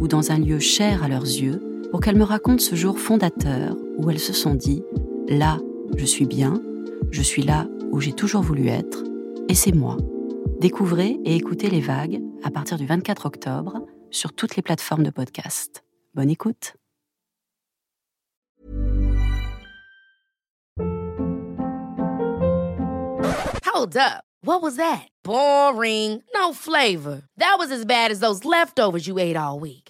ou dans un lieu cher à leurs yeux pour qu'elles me racontent ce jour fondateur où elles se sont dit ⁇ Là, je suis bien, je suis là où j'ai toujours voulu être, et c'est moi. Découvrez et écoutez les vagues à partir du 24 octobre sur toutes les plateformes de podcast. Bonne écoute. Hold up. What was that? Boring. No flavor. That was as bad as those leftovers you ate all week.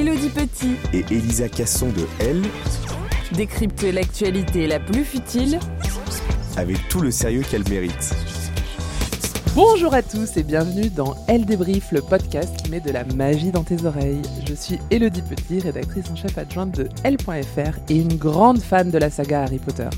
Elodie Petit Et Elisa Casson de Elle, décrypte l'actualité la plus futile avec tout le sérieux qu'elle mérite. Bonjour à tous et bienvenue dans Elle débrief, le podcast qui met de la magie dans tes oreilles. Je suis Elodie Petit, rédactrice en chef adjointe de L.fr et une grande fan de la saga Harry Potter.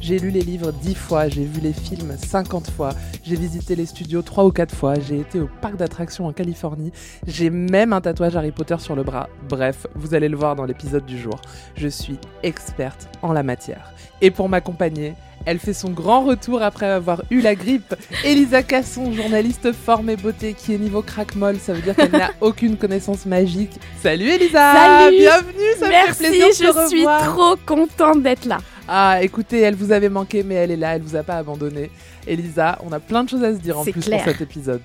J'ai lu les livres dix fois, j'ai vu les films 50 fois, j'ai visité les studios trois ou quatre fois, j'ai été au parc d'attractions en Californie, j'ai même un tatouage Harry Potter sur le bras. Bref, vous allez le voir dans l'épisode du jour. Je suis experte en la matière. Et pour m'accompagner, elle fait son grand retour après avoir eu la grippe. Elisa Casson, journaliste forme et beauté, qui est niveau crack-molle, ça veut dire qu'elle n'a aucune connaissance magique. Salut Elisa Salut Bienvenue, ça me Merci, fait plaisir de te je suis trop contente d'être là. Ah, écoutez, elle vous avait manqué, mais elle est là, elle vous a pas abandonné. Elisa, on a plein de choses à se dire en plus clair. pour cet épisode.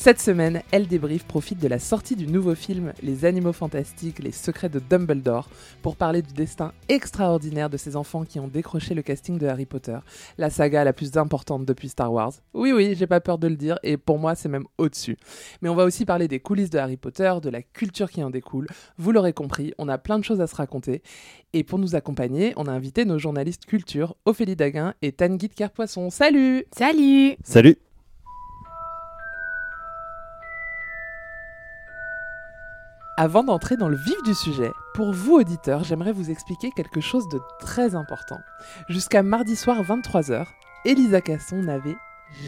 Cette semaine, Elle débrief profite de la sortie du nouveau film Les Animaux Fantastiques, les secrets de Dumbledore, pour parler du destin extraordinaire de ces enfants qui ont décroché le casting de Harry Potter, la saga la plus importante depuis Star Wars. Oui, oui, j'ai pas peur de le dire, et pour moi, c'est même au-dessus. Mais on va aussi parler des coulisses de Harry Potter, de la culture qui en découle. Vous l'aurez compris, on a plein de choses à se raconter. Et pour nous accompagner, on a invité nos journalistes culture, Ophélie Daguin et Tanguy de Kerpoisson. Salut Salut Salut Avant d'entrer dans le vif du sujet, pour vous auditeurs, j'aimerais vous expliquer quelque chose de très important. Jusqu'à mardi soir 23h, Elisa Casson n'avait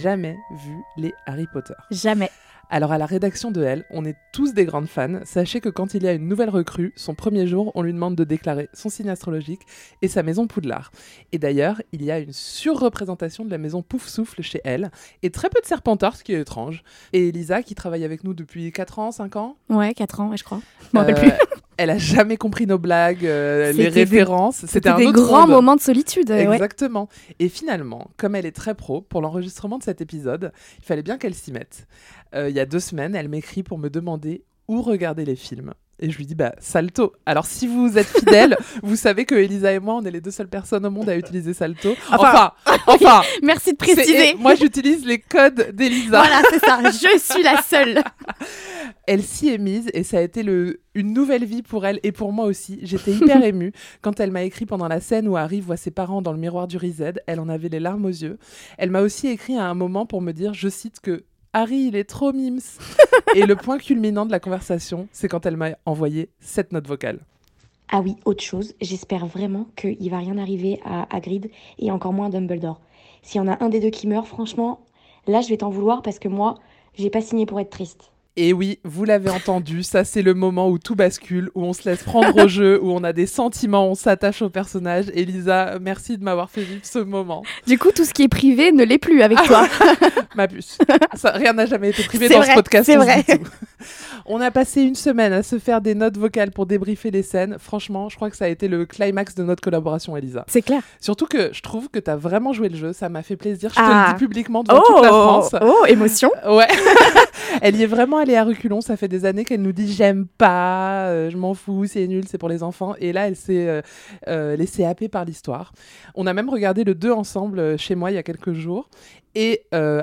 jamais vu les Harry Potter. Jamais. Alors à la rédaction de Elle, on est tous des grandes fans. Sachez que quand il y a une nouvelle recrue, son premier jour, on lui demande de déclarer son signe astrologique et sa maison Poudlard. Et d'ailleurs, il y a une surreprésentation de la maison Pouf Souffle chez Elle et très peu de Serpentard, ce qui est étrange. Et Elisa, qui travaille avec nous depuis 4 ans, 5 ans, Ouais, 4 ans, je crois. Je m'en rappelle euh, plus. elle a jamais compris nos blagues, euh, les références. C'était un des autre grands monde. moments de solitude. Exactement. Et finalement, comme elle est très pro, pour l'enregistrement de cet épisode, il fallait bien qu'elle s'y mette. Euh, il y a deux semaines, elle m'écrit pour me demander où regarder les films. Et je lui dis, bah, Salto. Alors, si vous êtes fidèle, vous savez que Elisa et moi, on est les deux seules personnes au monde à utiliser Salto. Enfin, enfin, Merci de préciser. moi, j'utilise les codes d'Elisa. Voilà, c'est ça. Je suis la seule. Elle s'y est mise et ça a été le, une nouvelle vie pour elle et pour moi aussi. J'étais hyper émue quand elle m'a écrit pendant la scène où Harry voit ses parents dans le miroir du Rized. Elle en avait les larmes aux yeux. Elle m'a aussi écrit à un moment pour me dire, je cite, que Harry, il est trop mims. et le point culminant de la conversation, c'est quand elle m'a envoyé cette note vocale. Ah oui, autre chose, j'espère vraiment qu'il va rien arriver à Hagrid et encore moins à Dumbledore. S'il y en a un des deux qui meurt, franchement, là je vais t'en vouloir parce que moi, j'ai pas signé pour être triste. Et oui, vous l'avez entendu, ça c'est le moment où tout bascule, où on se laisse prendre au jeu, où on a des sentiments, on s'attache au personnage. Elisa, merci de m'avoir fait vivre ce moment. Du coup, tout ce qui est privé ne l'est plus avec toi. Ma puce. Ça, rien n'a jamais été privé dans vrai, ce podcast. c'est vrai. On a passé une semaine à se faire des notes vocales pour débriefer les scènes. Franchement, je crois que ça a été le climax de notre collaboration, Elisa. C'est clair. Surtout que je trouve que tu as vraiment joué le jeu, ça m'a fait plaisir. Je te Ah. le dis publiquement devant toute la France. oh, émotion. Ouais. elle y est vraiment allée à reculons. Ça fait des années qu'elle nous dit j'aime pas, euh, je m'en fous, c'est nul, c'est pour les enfants. Et là, elle s'est euh, euh, laissée happer par l'histoire. On a même regardé le 2 ensemble chez moi il y a quelques jours. Et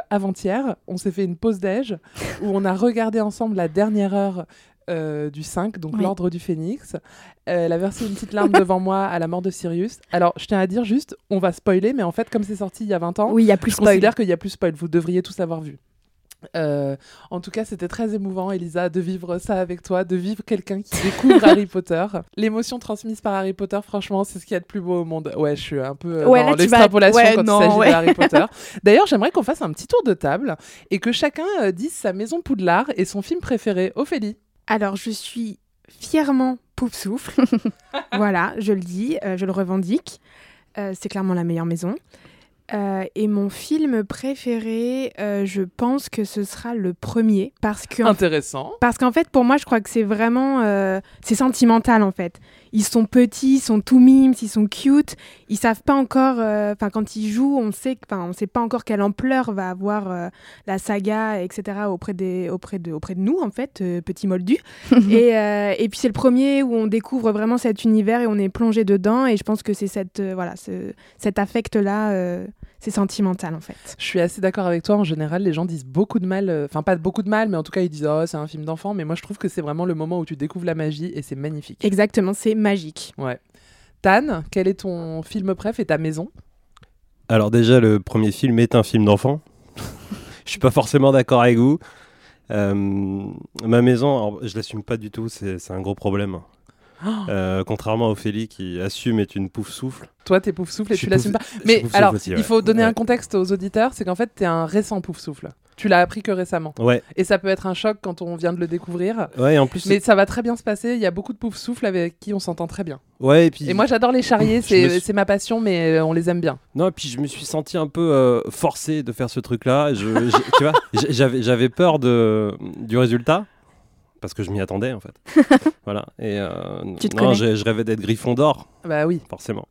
avant-hier, on s'est fait une pause déj où on a regardé ensemble la dernière heure. euh, du 5, donc Oui. l'ordre du phénix. Euh, elle a versé une petite larme devant moi à la mort de Sirius. Alors, je tiens à dire juste, on va spoiler, mais en fait, comme c'est sorti il y a 20 ans, Oui, y a plus je spoil. considère qu'il y a plus spoil. Vous devriez tous l'avoir vu. Euh, en tout cas, c'était très émouvant, Elisa, de vivre ça avec toi, de vivre quelqu'un qui découvre Harry Potter. L'émotion transmise par Harry Potter, franchement, c'est ce qu'il y a de plus beau au monde. Ouais, je suis un peu euh, Ouais, dans tu vas- l'extrapolation ouais, quand non, il s'agit ouais. de Harry Potter. D'ailleurs, j'aimerais qu'on fasse un petit tour de table et que chacun euh, dise sa maison Poudlard et son film préféré. Ophélie. Alors, je suis fièrement Pouf Souffle. voilà, je le dis, euh, je le revendique. C'est clairement la meilleure maison. Euh, et mon film préféré, euh, je pense que ce sera le premier parce que Intéressant. parce qu'en fait pour moi je crois que c'est vraiment euh, c'est sentimental en fait. Ils sont petits, ils sont tout mimes, ils sont cute, ils savent pas encore euh, enfin quand ils jouent, on sait enfin on sait pas encore quelle ampleur va avoir euh, la saga etc auprès des auprès de auprès de nous en fait euh, petits moldus. et, euh, et puis c'est le premier où on découvre vraiment cet univers et on est plongé dedans et je pense que c'est cette voilà ce, cet affect là c'est sentimental en fait. Je suis assez d'accord avec toi. En général, les gens disent beaucoup de mal. euh, Enfin, pas beaucoup de mal, mais en tout cas, ils disent Oh, c'est un film d'enfant. Mais moi, je trouve que c'est vraiment le moment où tu découvres la magie et c'est magnifique. Exactement, c'est magique. Ouais. Tan, quel est ton film préf et ta maison? Alors déjà, le premier film est un film d'enfant. Je suis pas forcément d'accord avec vous. Euh, ma maison, alors, je l'assume pas du tout, c'est un gros problème. Oh Euh, contrairement à Ophélie qui assume est une pouf souffle. Toi, t'es pouf souffle et Je tu l'assumes pas. Mais alors, il faut donner un contexte aux auditeurs c'est qu'en fait, t'es un récent pouf souffle. Tu l'as appris que récemment. Ouais, Et ça peut être un choc quand on vient de le découvrir. ouais, et en plus. Mais ça va très bien se passer. Il y a beaucoup de pouf souffle avec qui on s'entend très bien. Ouais, et puis. Et moi, j'adore les me C'est suis- ma passion, mais euh, on les aime bien. Non, et puis je me suis senti un peu euh, forcé de faire ce truc-là. Je, tu vois, j'avais peur de, du résultat. Parce que je m'y attendais en fait. voilà. Et euh, Tu te non, je, je rêvais d'être Gryffondor, Bah oui. forcément.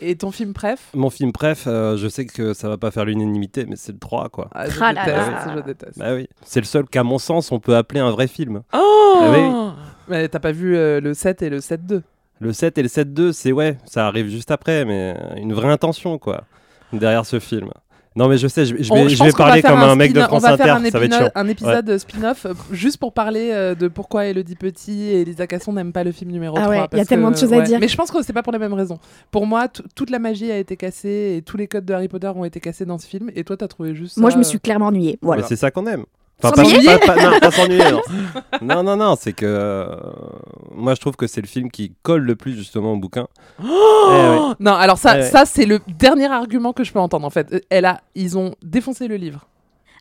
Et ton film préf? Mon film préf, euh, je sais que ça va pas faire l'unanimité, mais c'est le 3 quoi. Ah, je Ah là déteste, là. je déteste. Bah oui. C'est le seul qu'à mon sens on peut appeler un vrai film. Oh Ah oui. Mais t'as pas vu euh, le 7 et le 7-2 Le 7 et le 7-2, c'est ouais, ça arrive juste après, mais une vraie intention quoi, derrière ce film. Non mais je sais, je, je On- vais, je pense vais qu'on va parler comme un, mec de France On va faire Inter, un, ça va être un épisode spin-off euh, juste pour parler euh, de pourquoi Elodie Petit et Elisa Casson n'aiment pas le film numéro Ah 3. ouais, il y a tellement que- de choses à dire. Mais je pense que c'est pas pour les mêmes raisons. Pour moi, toute la magie a été cassée et tous les codes de Harry Potter ont été cassés dans ce film. Et toi, t'as trouvé juste. Moi, ça, je me euh, suis clairement ennuyée. Voilà. Mais c'est ça qu'on aime. Enfin, pas, S'ennuyer pas- pas- non, pas s'ennuyer. Non. non, non, non, c'est que euh, moi je trouve que c'est le film qui colle le plus justement au bouquin. Oh Eh. Non, alors ça, Ouais, ouais. ça c'est le dernier argument que je peux entendre en fait. Euh, Elle a, ils ont défoncé le livre.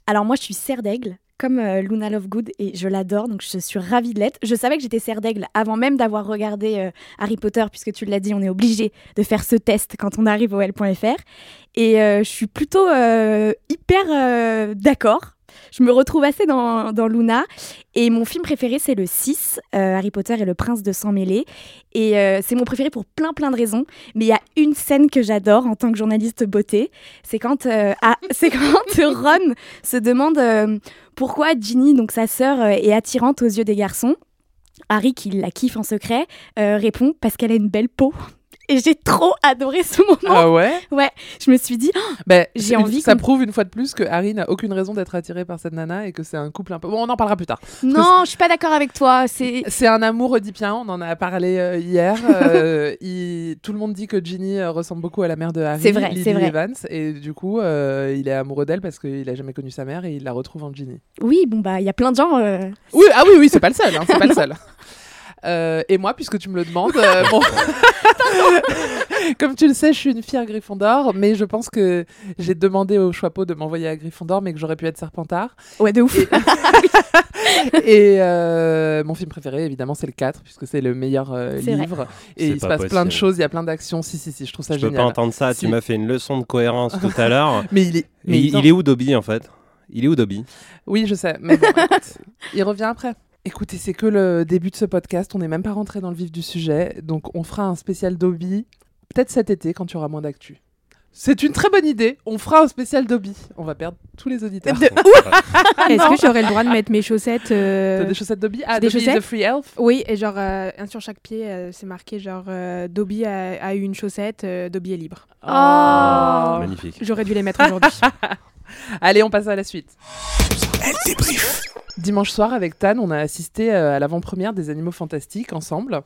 Alors moi, je suis serre d'aigle, comme euh, Luna Lovegood, et je l'adore, donc je suis ravie de l'être. Je savais que j'étais serre d'aigle avant même d'avoir regardé euh, Harry Potter, puisque tu l'as dit, on est obligé de faire ce test quand on arrive au L.fr. Et euh, je suis plutôt euh, hyper euh, d'accord. Je me retrouve assez dans, dans Luna. Et mon film préféré, c'est le 6, euh, Harry Potter et le prince de sang mêlé. Et euh, c'est mon préféré pour plein plein de raisons. Mais il y a une scène que j'adore en tant que journaliste beauté. C'est quand, euh, ah, c'est quand Ron se demande pourquoi Ginny, donc sa sœur, est attirante aux yeux des garçons. Harry, qui la kiffe en secret, répond parce qu'elle a une belle peau. Et j'ai trop adoré ce moment. Ah ouais Ouais, je me suis dit, oh, Ben, J'ai envie Ça prouve une fois de plus que Harry n'a aucune raison d'être attiré par cette nana et que c'est un couple un peu. Bon, on en parlera plus tard. non, je suis pas d'accord avec toi. C'est un amour oedipien, on en a parlé euh, hier. Euh, il- Tout le monde dit que Ginny euh, ressemble beaucoup à la mère de Harry, C'est vrai, c'est vrai. Evans, et du coup, il est amoureux d'elle parce qu'il a jamais connu sa mère et il la retrouve en Ginny. oui, bon bah il y a plein de gens. Oui, ah oui, oui, c'est pas le seul, hein, c'est pas le seul. Euh, et moi, puisque tu me le demandes, euh. Comme tu le sais, je suis une fille à Gryffondor, mais je pense que j'ai demandé au Choixpeau de m'envoyer à Gryffondor, mais que j'aurais pu être Serpentard. Ouais, de ouf. Et, et, euh, mon film préféré, évidemment, c'est le 4, puisque c'est le meilleur euh, C'est vrai. livre. Et C'est il se pas passe plein de choses, il y a plein d'actions. Si, si, si, je trouve ça Je peux génial. pas entendre ça. Si. Tu m'as fait une leçon de cohérence tout à l'heure. Mais il est. mais il, en- il est où Dobby en fait? Il est où Dobby? Oui, je sais. Mais bon, écoute, il revient après. Écoutez, c'est que le début de ce podcast. On n'est même pas rentré dans le vif du sujet. Donc, on fera un spécial Dobby, peut-être cet été, quand il y aura moins d'actu. C'est une très bonne idée. On fera un spécial Dobby. On va perdre tous les auditeurs. Est-ce que j'aurais le droit de mettre mes chaussettes euh, T'as des chaussettes Dobby? Ah, des Dobby chaussettes? the free elf Oui, et genre, euh, un sur chaque pied, euh, c'est marqué genre euh, Dobby a, a eu une chaussette, euh, Dobby est libre. Oh. Magnifique. J'aurais dû les mettre aujourd'hui. Allez, on passe à la suite. Elle débrief. Dimanche soir, avec Tan, on a assisté euh, à l'avant-première des Animaux Fantastiques ensemble.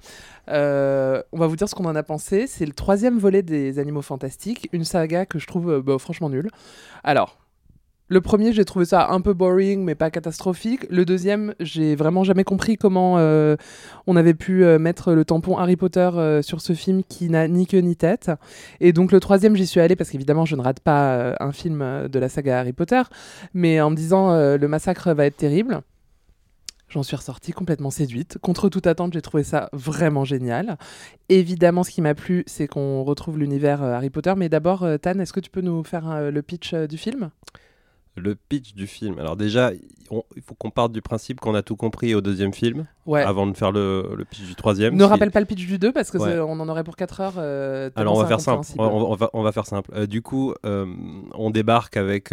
Euh, on va vous dire ce qu'on en a pensé. C'est le troisième volet des Animaux Fantastiques, une saga que je trouve euh, bah, franchement nulle. Alors, le premier, j'ai trouvé ça un peu boring, mais pas catastrophique. Le deuxième, j'ai vraiment jamais compris comment euh, on avait pu euh, mettre le tampon Harry Potter euh, sur ce film qui n'a ni queue ni tête. Et donc le troisième, j'y suis allée parce qu'évidemment, je ne rate pas un film de la saga Harry Potter, mais en me disant le massacre va être terrible. J'en suis ressortie complètement séduite. Contre toute attente, j'ai trouvé ça vraiment génial. Évidemment, ce qui m'a plu, c'est qu'on retrouve l'univers Harry Potter. Mais d'abord, Tan, est-ce que tu peux nous faire le pitch du film? Le pitch du film. Alors déjà, il faut qu'on parte du principe qu'on a tout compris au deuxième film, Ouais. avant de faire le, le pitch du troisième. Ne rappelle pas le pitch du 2 parce que Ouais. on en aurait pour 4 heures. euh, Alors on va faire simple. On, va, on va faire simple. Euh, du coup, euh, on débarque avec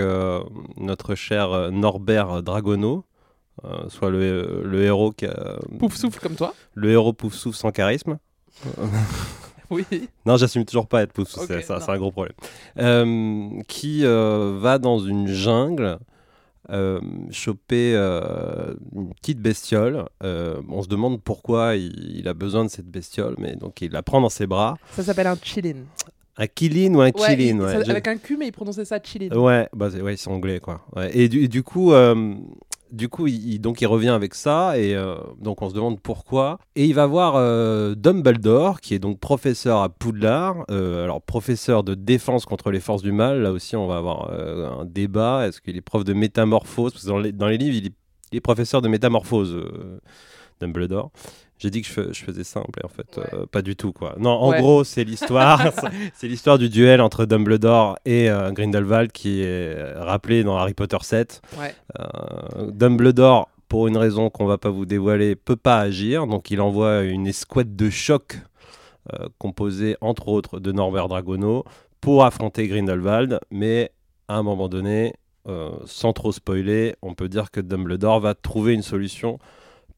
notre cher Norbert Dragono, soit le, le héros qui a- Pouf souffle comme toi. le héros pouf souffle sans charisme. Oui. Non, j'assume toujours pas être pouf souffle, Ok, c'est ça, non. c'est un gros problème. Euh, qui euh, va dans une jungle. euh, choper euh, une petite bestiole. Euh, on se demande pourquoi il, il a besoin de cette bestiole, mais donc il la prend dans ses bras. Ça s'appelle un chillin. Un killin ou un Ouais, killin il- ouais. ça- avec un Q, mais il prononçait ça chillin. Ouais, bah c'est- ouais, anglais quoi. Ouais. Et du, du coup, euh, du coup, il, donc il revient avec ça et euh, donc on se demande pourquoi. Et il va voir euh, Dumbledore, qui est donc professeur à Poudlard, euh, alors professeur de défense contre les forces du mal. Là aussi, on va avoir un débat. Est-ce qu'il est prof de métamorphose? Parce que dans les, livres, il est, professeur de métamorphose. Dumbledore. J'ai dit que je, fais- je faisais simple, et en fait, euh, pas du tout, quoi. Non, en Ouais. gros, c'est l'histoire, c'est- l'histoire du duel entre Dumbledore et euh, Grindelwald qui est rappelé dans Harry Potter 7. Ouais. Euh, Dumbledore, pour une raison qu'on va pas vous dévoiler, peut pas agir, donc il envoie une escouade de choc composée entre autres de Norbert Dragono pour affronter Grindelwald, mais à un moment donné, sans trop spoiler, on peut dire que Dumbledore va trouver une solution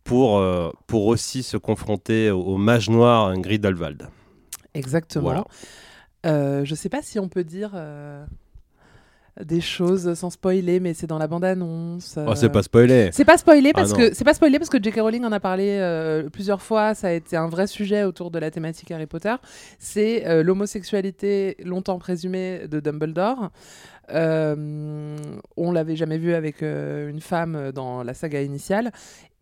pour, euh, pour aussi se confronter au, au mage noir Grindelwald. Exactement. Voilà. Euh, je sais pas si on peut dire euh, des choses sans spoiler, mais c'est dans la bande-annonce. Oh, c'est euh. pas spoilé. C'est pas spoilé Ah parce que c'est pas spoilé parce que J.K. Rowling en a parlé euh, plusieurs fois. Ça a été un vrai sujet autour de la thématique Harry Potter. C'est euh, l'homosexualité longtemps présumée de Dumbledore. Euh, on l'avait jamais vu avec euh, une femme dans la saga initiale.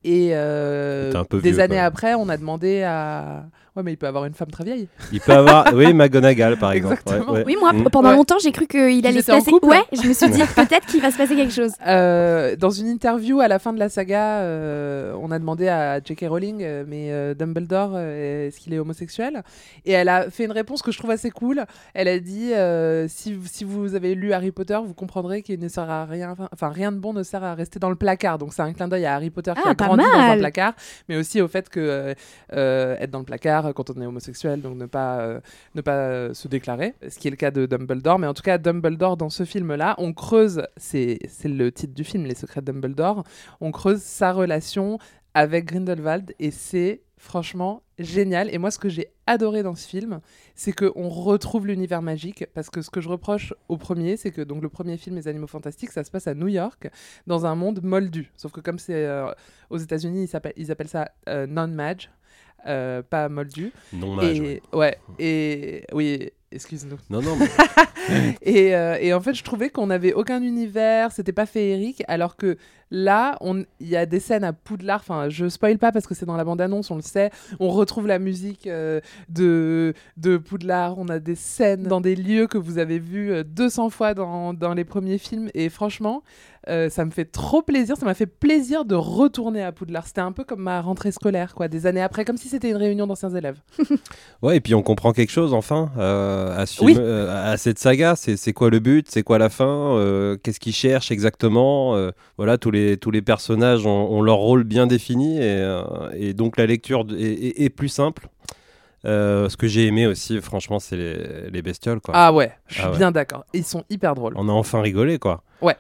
Et euh, des vieux, années après, on a demandé à. Ouais, mais il peut avoir une femme très vieille. Il peut avoir, oui, McGonagall par exemple. Exactement. Ouais, ouais. Oui, moi, Mm. pendant Ouais. longtemps, j'ai cru qu'il allait se passer. couple Ouais, je me suis dit peut-être qu'il va se passer quelque chose. Euh, dans une interview à la fin de la saga, euh, on a demandé à J.K. Rowling, euh, mais euh, Dumbledore, euh, est-ce qu'il est homosexuel? Et elle a fait une réponse que je trouve assez cool. Elle a dit euh, si, vous- si vous avez lu Harry Potter, vous comprendrez qu'il ne sert à rien, enfin rien de bon ne sert à rester dans le placard. Donc c'est un clin d'œil à Harry Potter qui Ah, a pas grandi dans un placard, mais aussi au fait que euh, euh, être dans le placard quand on est homosexuel, donc ne pas euh, ne pas euh, se déclarer, ce qui est le cas de Dumbledore. Mais en tout cas, Dumbledore, dans ce film-là, on creuse, c'est le titre du film, Les secrets de Dumbledore, on creuse sa relation avec Grindelwald et c'est franchement génial. Et moi, ce que j'ai adoré dans ce film, c'est qu'on retrouve l'univers magique. Parce que ce que je reproche au premier, c'est que donc le premier film, Les Animaux Fantastiques, ça se passe à New York, dans un monde moldu. Sauf que comme c'est euh, aux États-Unis, ils, appellent ça euh, non-mage. Euh, pas moldu. Non mage. Et, ouais. ouais. Et oui, excuse-nous. Non, non, mais et, euh, et en fait, je trouvais qu'on n'avait aucun univers, c'était pas féerique, alors que Là, il y a des scènes à Poudlard. Enfin, je spoil pas parce que c'est dans la bande-annonce, on le sait. On retrouve la musique euh, de, de Poudlard. On a des scènes dans des lieux que vous avez vus euh, 200 fois dans, dans les premiers films. Et franchement, euh, ça me fait trop plaisir. Ça m'a fait plaisir de retourner à Poudlard. C'était un peu comme ma rentrée scolaire, quoi, des années après, comme si c'était une réunion d'anciens élèves. Ouais, et puis on comprend quelque chose enfin euh, à, ce Oui. film, euh, à cette saga. C'est quoi le but? C'est quoi la fin? Qu'est-ce qu'ils cherchent exactement? Voilà, tous les, tous les personnages ont, ont leur rôle bien défini et, et donc la lecture est, est- est plus simple. Euh, ce que j'ai aimé aussi, franchement, c'est les, les bestioles. Quoi. Ah ouais, je suis Ah ouais. bien d'accord. Ils sont hyper drôles. On a enfin rigolé, quoi. Ouais.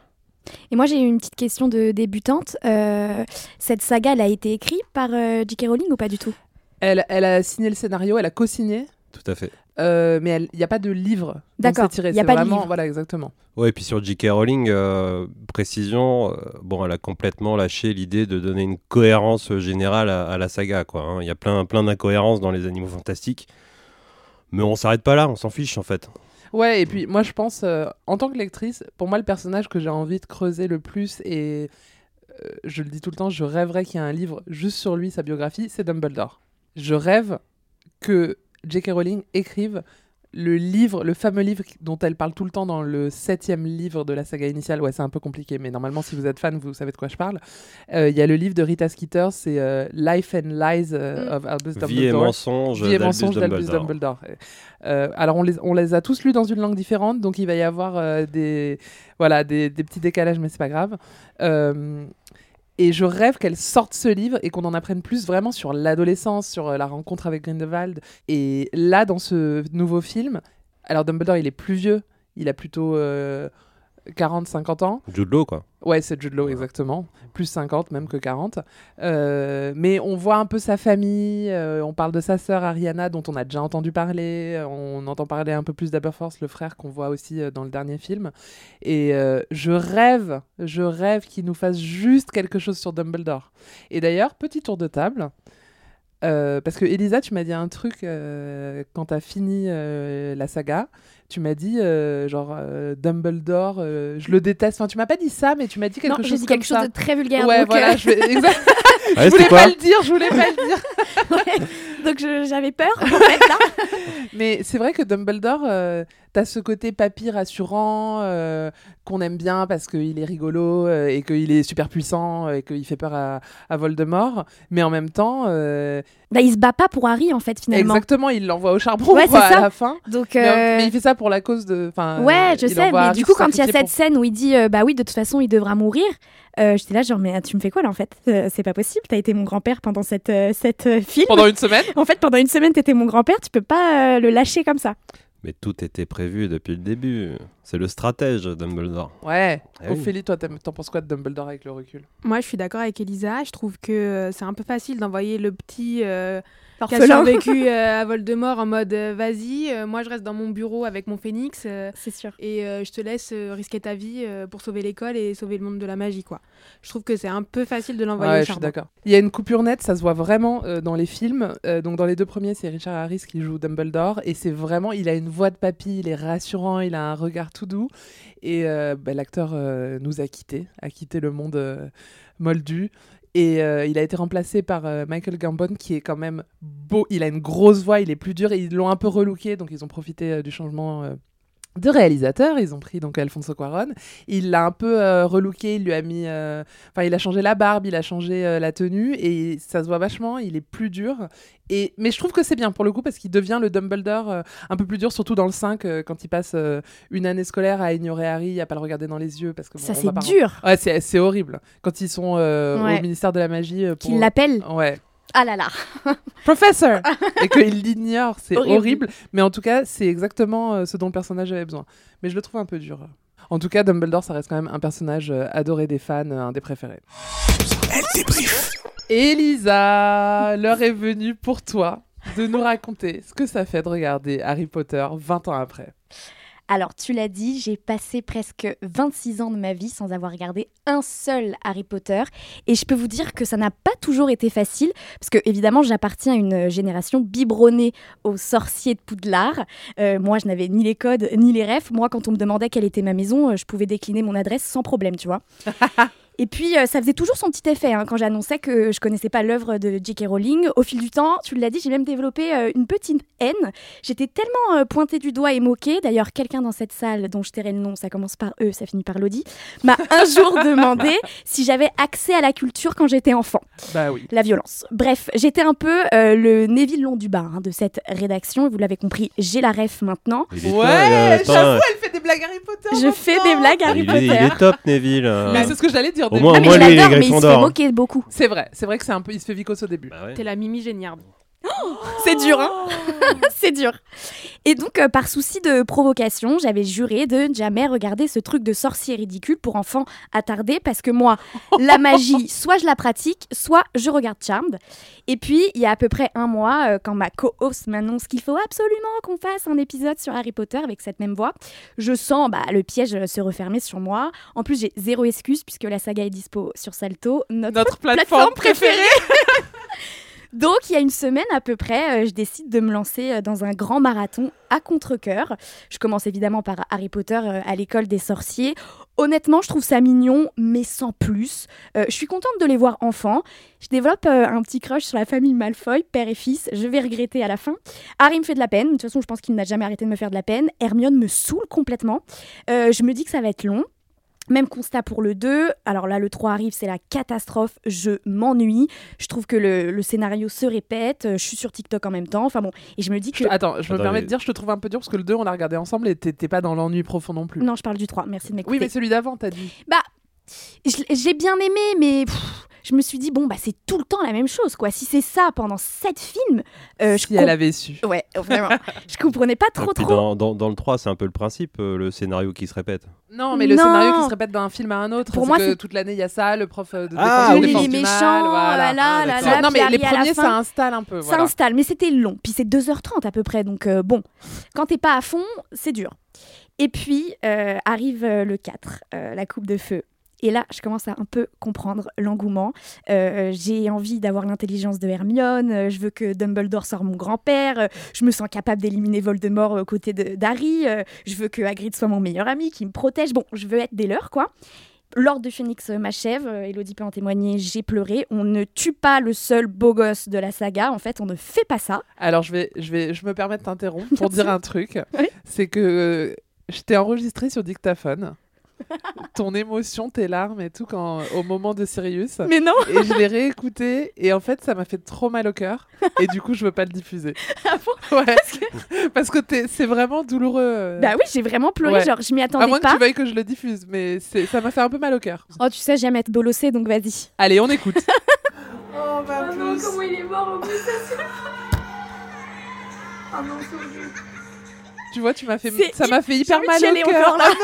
Et moi, j'ai eu une petite question de débutante. Euh, cette saga, elle a été écrite par euh, J.K. Rowling ou pas du tout? Elle, elle a signé le scénario, elle a co-signé, Tout à fait. euh, mais il n'y a pas de livre. D'accord, il y a pas de vraiment- livre. Voilà, exactement. Ouais, et puis sur J.K. Rowling, euh, précision, euh, bon, elle a complètement lâché l'idée de donner une cohérence générale à, à la saga, quoi. hein. Il y a plein, plein d'incohérences dans les Animaux Fantastiques, mais on s'arrête pas là, on s'en fiche en fait. Ouais, et puis moi je pense, euh, en tant que lectrice, pour moi le personnage que j'ai envie de creuser le plus, et euh, je le dis tout le temps, je rêverais qu'il y ait un livre juste sur lui, sa biographie, c'est Dumbledore. Je rêve que J.K. Rowling écrive le livre, le fameux livre dont elle parle tout le temps dans le septième livre de la saga initiale. Ouais, c'est un peu compliqué, mais normalement, si vous êtes fan, vous savez de quoi je parle. Euh, Il y a le livre de Rita Skeeter, c'est euh, Life and Lies euh, of Albus Dumbledore. Vie et mensonge Vie et d'Albus Dumbledore. Dumbledore. Euh, alors, on les, on les a tous lus dans une langue différente, donc il va y avoir euh, des, voilà, des, des petits décalages, mais c'est pas grave. Euh, et je rêve qu'elle sorte ce livre et qu'on en apprenne plus vraiment sur l'adolescence, sur euh, la rencontre avec Grindelwald. Et là, dans ce nouveau film, alors Dumbledore, il est plus vieux, il a plutôt 40-50 ans. Jude Law, quoi. Ouais, c'est Jude Law, exactement. Plus 50 même que 40. Euh, mais on voit un peu sa famille, euh, on parle de sa sœur Ariana, dont on a déjà entendu parler, on entend parler un peu plus d'Aberforth, le frère qu'on voit aussi euh, dans le dernier film. Et je rêve, je rêve qu'il nous fasse juste quelque chose sur Dumbledore. Et d'ailleurs, petit tour de table. parce que Elisa, tu m'as dit un truc quand t'as fini la saga. Tu m'as dit euh, genre euh, Dumbledore, euh, je le déteste. Enfin, tu m'as pas dit ça, mais tu m'as dit quelque Non, j'ai chose dit comme quelque chose ça. de très vulgaire. Ouais, donc, voilà, je vais- exact. Ouais, je voulais pas le dire, je voulais pas le dire. Ouais, donc j'avais peur, en fait, là. Mais c'est vrai que Dumbledore, euh, t'as ce côté papy rassurant euh, qu'on aime bien parce qu'il est rigolo euh, et qu'il est super puissant et qu'il fait peur à, à Voldemort. Mais en même temps, euh, Bah, il se bat pas pour Harry, en fait, finalement. exactement, il l'envoie au charbon Ouais, quoi, à la fin. Donc, Mais, euh, mais il fait ça pour la cause de. enfin, Ouais, je sais, mais Harry du coup, quand il y a cette pour- scène où il dit euh, Bah oui, de toute façon, il devra mourir, euh, j'étais là, genre, mais ah, tu me fais quoi là en fait? Euh, C'est pas possible, t'as été mon grand-père pendant cette, euh, cette euh, film. Pendant une semaine En fait, pendant une semaine, t'étais mon grand-père, tu peux pas euh, le lâcher comme ça. Mais tout était prévu depuis le début. C'est le stratège, Dumbledore. Ouais. Oui. Ophélie, toi, t'en penses quoi de Dumbledore avec le recul? Moi, je suis d'accord avec Elisa. Je trouve que euh, c'est un peu facile d'envoyer le petit euh, qui a survécu euh, à Voldemort en mode euh, vas-y, euh, moi je reste dans mon bureau avec mon phénix euh, C'est sûr. et euh, je te laisse euh, risquer ta vie euh, pour sauver l'école et sauver le monde de la magie. quoi. Je trouve que c'est un peu facile de l'envoyer Ouais, au je suis charbon. d'accord. Il y a une coupure nette, ça se voit vraiment euh, dans les films. Euh, donc dans les deux premiers, c'est Richard Harris qui joue Dumbledore et c'est vraiment, il a une voix de papy, il est rassurant, il a un regard et euh, bah, l'acteur euh, nous a quittés, a quitté le monde euh, moldu. Et il a été remplacé par Michael Gambon, qui est quand même beau. Il a une grosse voix, il est plus dur. Et ils l'ont un peu relooké, donc ils ont profité du changement de réalisateur. Ils ont pris donc Alfonso Cuarón. Il l'a un peu euh, relooké, il lui a mis. euh, Enfin, il a changé la barbe, il a changé euh, la tenue, et ça se voit vachement. Il est plus dur. Et, mais je trouve que c'est bien pour le coup, parce qu'il devient le Dumbledore euh, un peu plus dur, surtout dans le 5, euh, quand il passe une année scolaire à ignorer Harry, à pas le regarder dans les yeux. Parce que, bon, Ça, c'est dur. Ouais, c'est c'est horrible. Quand ils sont Ouais. au ministère de la magie. pour- Qu'il l'appelle. Ouais. Ah là là. Professor Et qu'il l'ignore, c'est Horrible. horrible. Mais en tout cas, c'est exactement euh, ce dont le personnage avait besoin. Mais je le trouve un peu dur. En tout cas, Dumbledore, ça reste quand même un personnage euh, adoré des fans, euh, un des préférés. Elle débrief. Elisa, l'heure est venue pour toi de nous raconter ce que ça fait de regarder Harry Potter 20 ans après. Alors, tu l'as dit, j'ai passé presque 26 ans de ma vie sans avoir regardé un seul Harry Potter. Et je peux vous dire que ça n'a pas toujours été facile, parce que évidemment, j'appartiens à une génération biberonnée aux sorciers de Poudlard. Euh, moi, je n'avais ni les codes, ni les refs. Moi, quand on me demandait quelle était ma maison, euh, je pouvais décliner mon adresse sans problème, tu vois. Et puis, euh, ça faisait toujours son petit effet hein, quand j'annonçais que je connaissais pas l'œuvre de J.K. Rowling. Au fil du temps, tu l'as dit, j'ai même développé euh, une petite haine. J'étais tellement euh, pointée du doigt et moquée. D'ailleurs, quelqu'un dans cette salle, dont je tairai le nom, ça commence par E, ça finit par Lodi, m'a un jour demandé si j'avais accès à la culture quand j'étais enfant. Bah oui. La violence. Bref, j'étais un peu euh, le Neville long du bas hein, de cette rédaction. Et vous l'avez compris, j'ai la ref maintenant. Ouais, euh, j'avoue, elle fait des blagues Harry Potter. Je fais des blagues Harry il, est, il Potter. est top, Neville. euh. Mais c'est ce que j'allais dire. Au moins, Ah, mais moi, je lui, il est l'adore, mais il se fait Gryffondor. moquer beaucoup. C'est vrai, c'est vrai que c'est un peu, il se fait vicose au début. Bah ouais. T'es la Mimi Géniarde. C'est dur, hein C'est dur. Et donc, euh, par souci de provocation, j'avais juré de ne jamais regarder ce truc de sorcier ridicule pour enfants attardés, parce que moi, la magie, soit je la pratique, soit je regarde Charmed. Et puis, il y a à peu près un mois, euh, quand ma co-host m'annonce qu'il faut absolument qu'on fasse un épisode sur Harry Potter avec cette même voix, je sens bah, le piège euh, se refermer sur moi. En plus, j'ai zéro excuse, puisque la saga est dispo sur Salto, notre, Notre plateforme plateforme préférée. Donc, il y a une semaine à peu près, euh, je décide de me lancer euh, dans un grand marathon à contre-coeur. Je commence évidemment par Harry Potter euh, à l'école des sorciers. Honnêtement, je trouve ça mignon, mais sans plus. Je suis contente de les voir enfants. Je développe un petit crush sur la famille Malfoy, père et fils. Je vais regretter à la fin. Harry me fait de la peine. De toute façon, je pense qu'il n'a jamais arrêté de me faire de la peine. Hermione me saoule complètement. Je me dis que ça va être long. Même constat pour le 2. Alors là, le 3 arrive, c'est la catastrophe. Je m'ennuie. Je trouve que le, le scénario se répète. Je suis sur TikTok en même temps. Enfin bon, et je me dis que. Attends, je me permets de dire, je te trouve un peu dur parce que le 2, on l'a regardé ensemble et t'es pas dans l'ennui profond non plus. Non, je parle du 3. Merci de m'écouter. Oui, mais celui d'avant, t'as dit. Bah, je- j'ai bien aimé, mais pff, je me suis dit, bon, bah, c'est tout le temps la même chose, quoi. Si c'est ça pendant 7 films, euh, je si elle com- avait su. Ouais, vraiment. je comprenais pas trop, trop. dans, dans, dans le 3, c'est un peu le principe, euh, le scénario qui se répète. Non, mais le Non. scénario qui se répète d'un film à un autre. Pour c'est moi, que toute l'année, il y a ça, le prof euh, de Ah, oui. les méchants, mal, voilà. là, là, là, d'accord. là, non, mais les premiers, fin, ça installe un peu. Ça Voilà. installe, mais c'était long. Puis c'est 2h30 à peu près, donc euh, bon, quand t'es pas à fond, c'est dur. Et puis euh, arrive euh, le 4, euh, la coupe de feu. Et là, je commence à un peu comprendre l'engouement. Euh, J'ai envie d'avoir l'intelligence de Hermione. euh, je veux que Dumbledore sorte mon grand-père. euh, je me sens capable d'éliminer Voldemort aux côtés de- d'Harry. je veux que Hagrid soit mon meilleur ami, qui me protège. Bon, je veux être des leurs, quoi. L'ordre de Phoenix m'achève, Elodie peut en témoigner, j'ai pleuré. On ne tue pas le seul beau gosse de la saga, en fait, on ne fait pas ça. Alors, je vais, je vais, je me permets de t'interrompre pour dire un truc. Oui. C'est que je t'ai enregistré sur dictaphone. Ton émotion, tes larmes et tout quand, au moment de Sirius. Mais non Et je l'ai réécouté et en fait ça m'a fait trop mal au cœur et du coup je veux pas le diffuser. Ah bon? Ouais. Parce que, c'est vraiment douloureux. euh. Bah oui, j'ai vraiment pleuré, Ouais. genre je m'y à attendais moins que pas. tu veuilles que je le diffuse, mais c'est- ça m'a fait un peu mal au cœur. Oh, tu sais, j'aime être bolossée, donc vas-y. Allez, on écoute. Oh, non, comment il est mort au bout tu vois, tu m'as fait, ça m'a fait hyper mal au cœur. là. Ah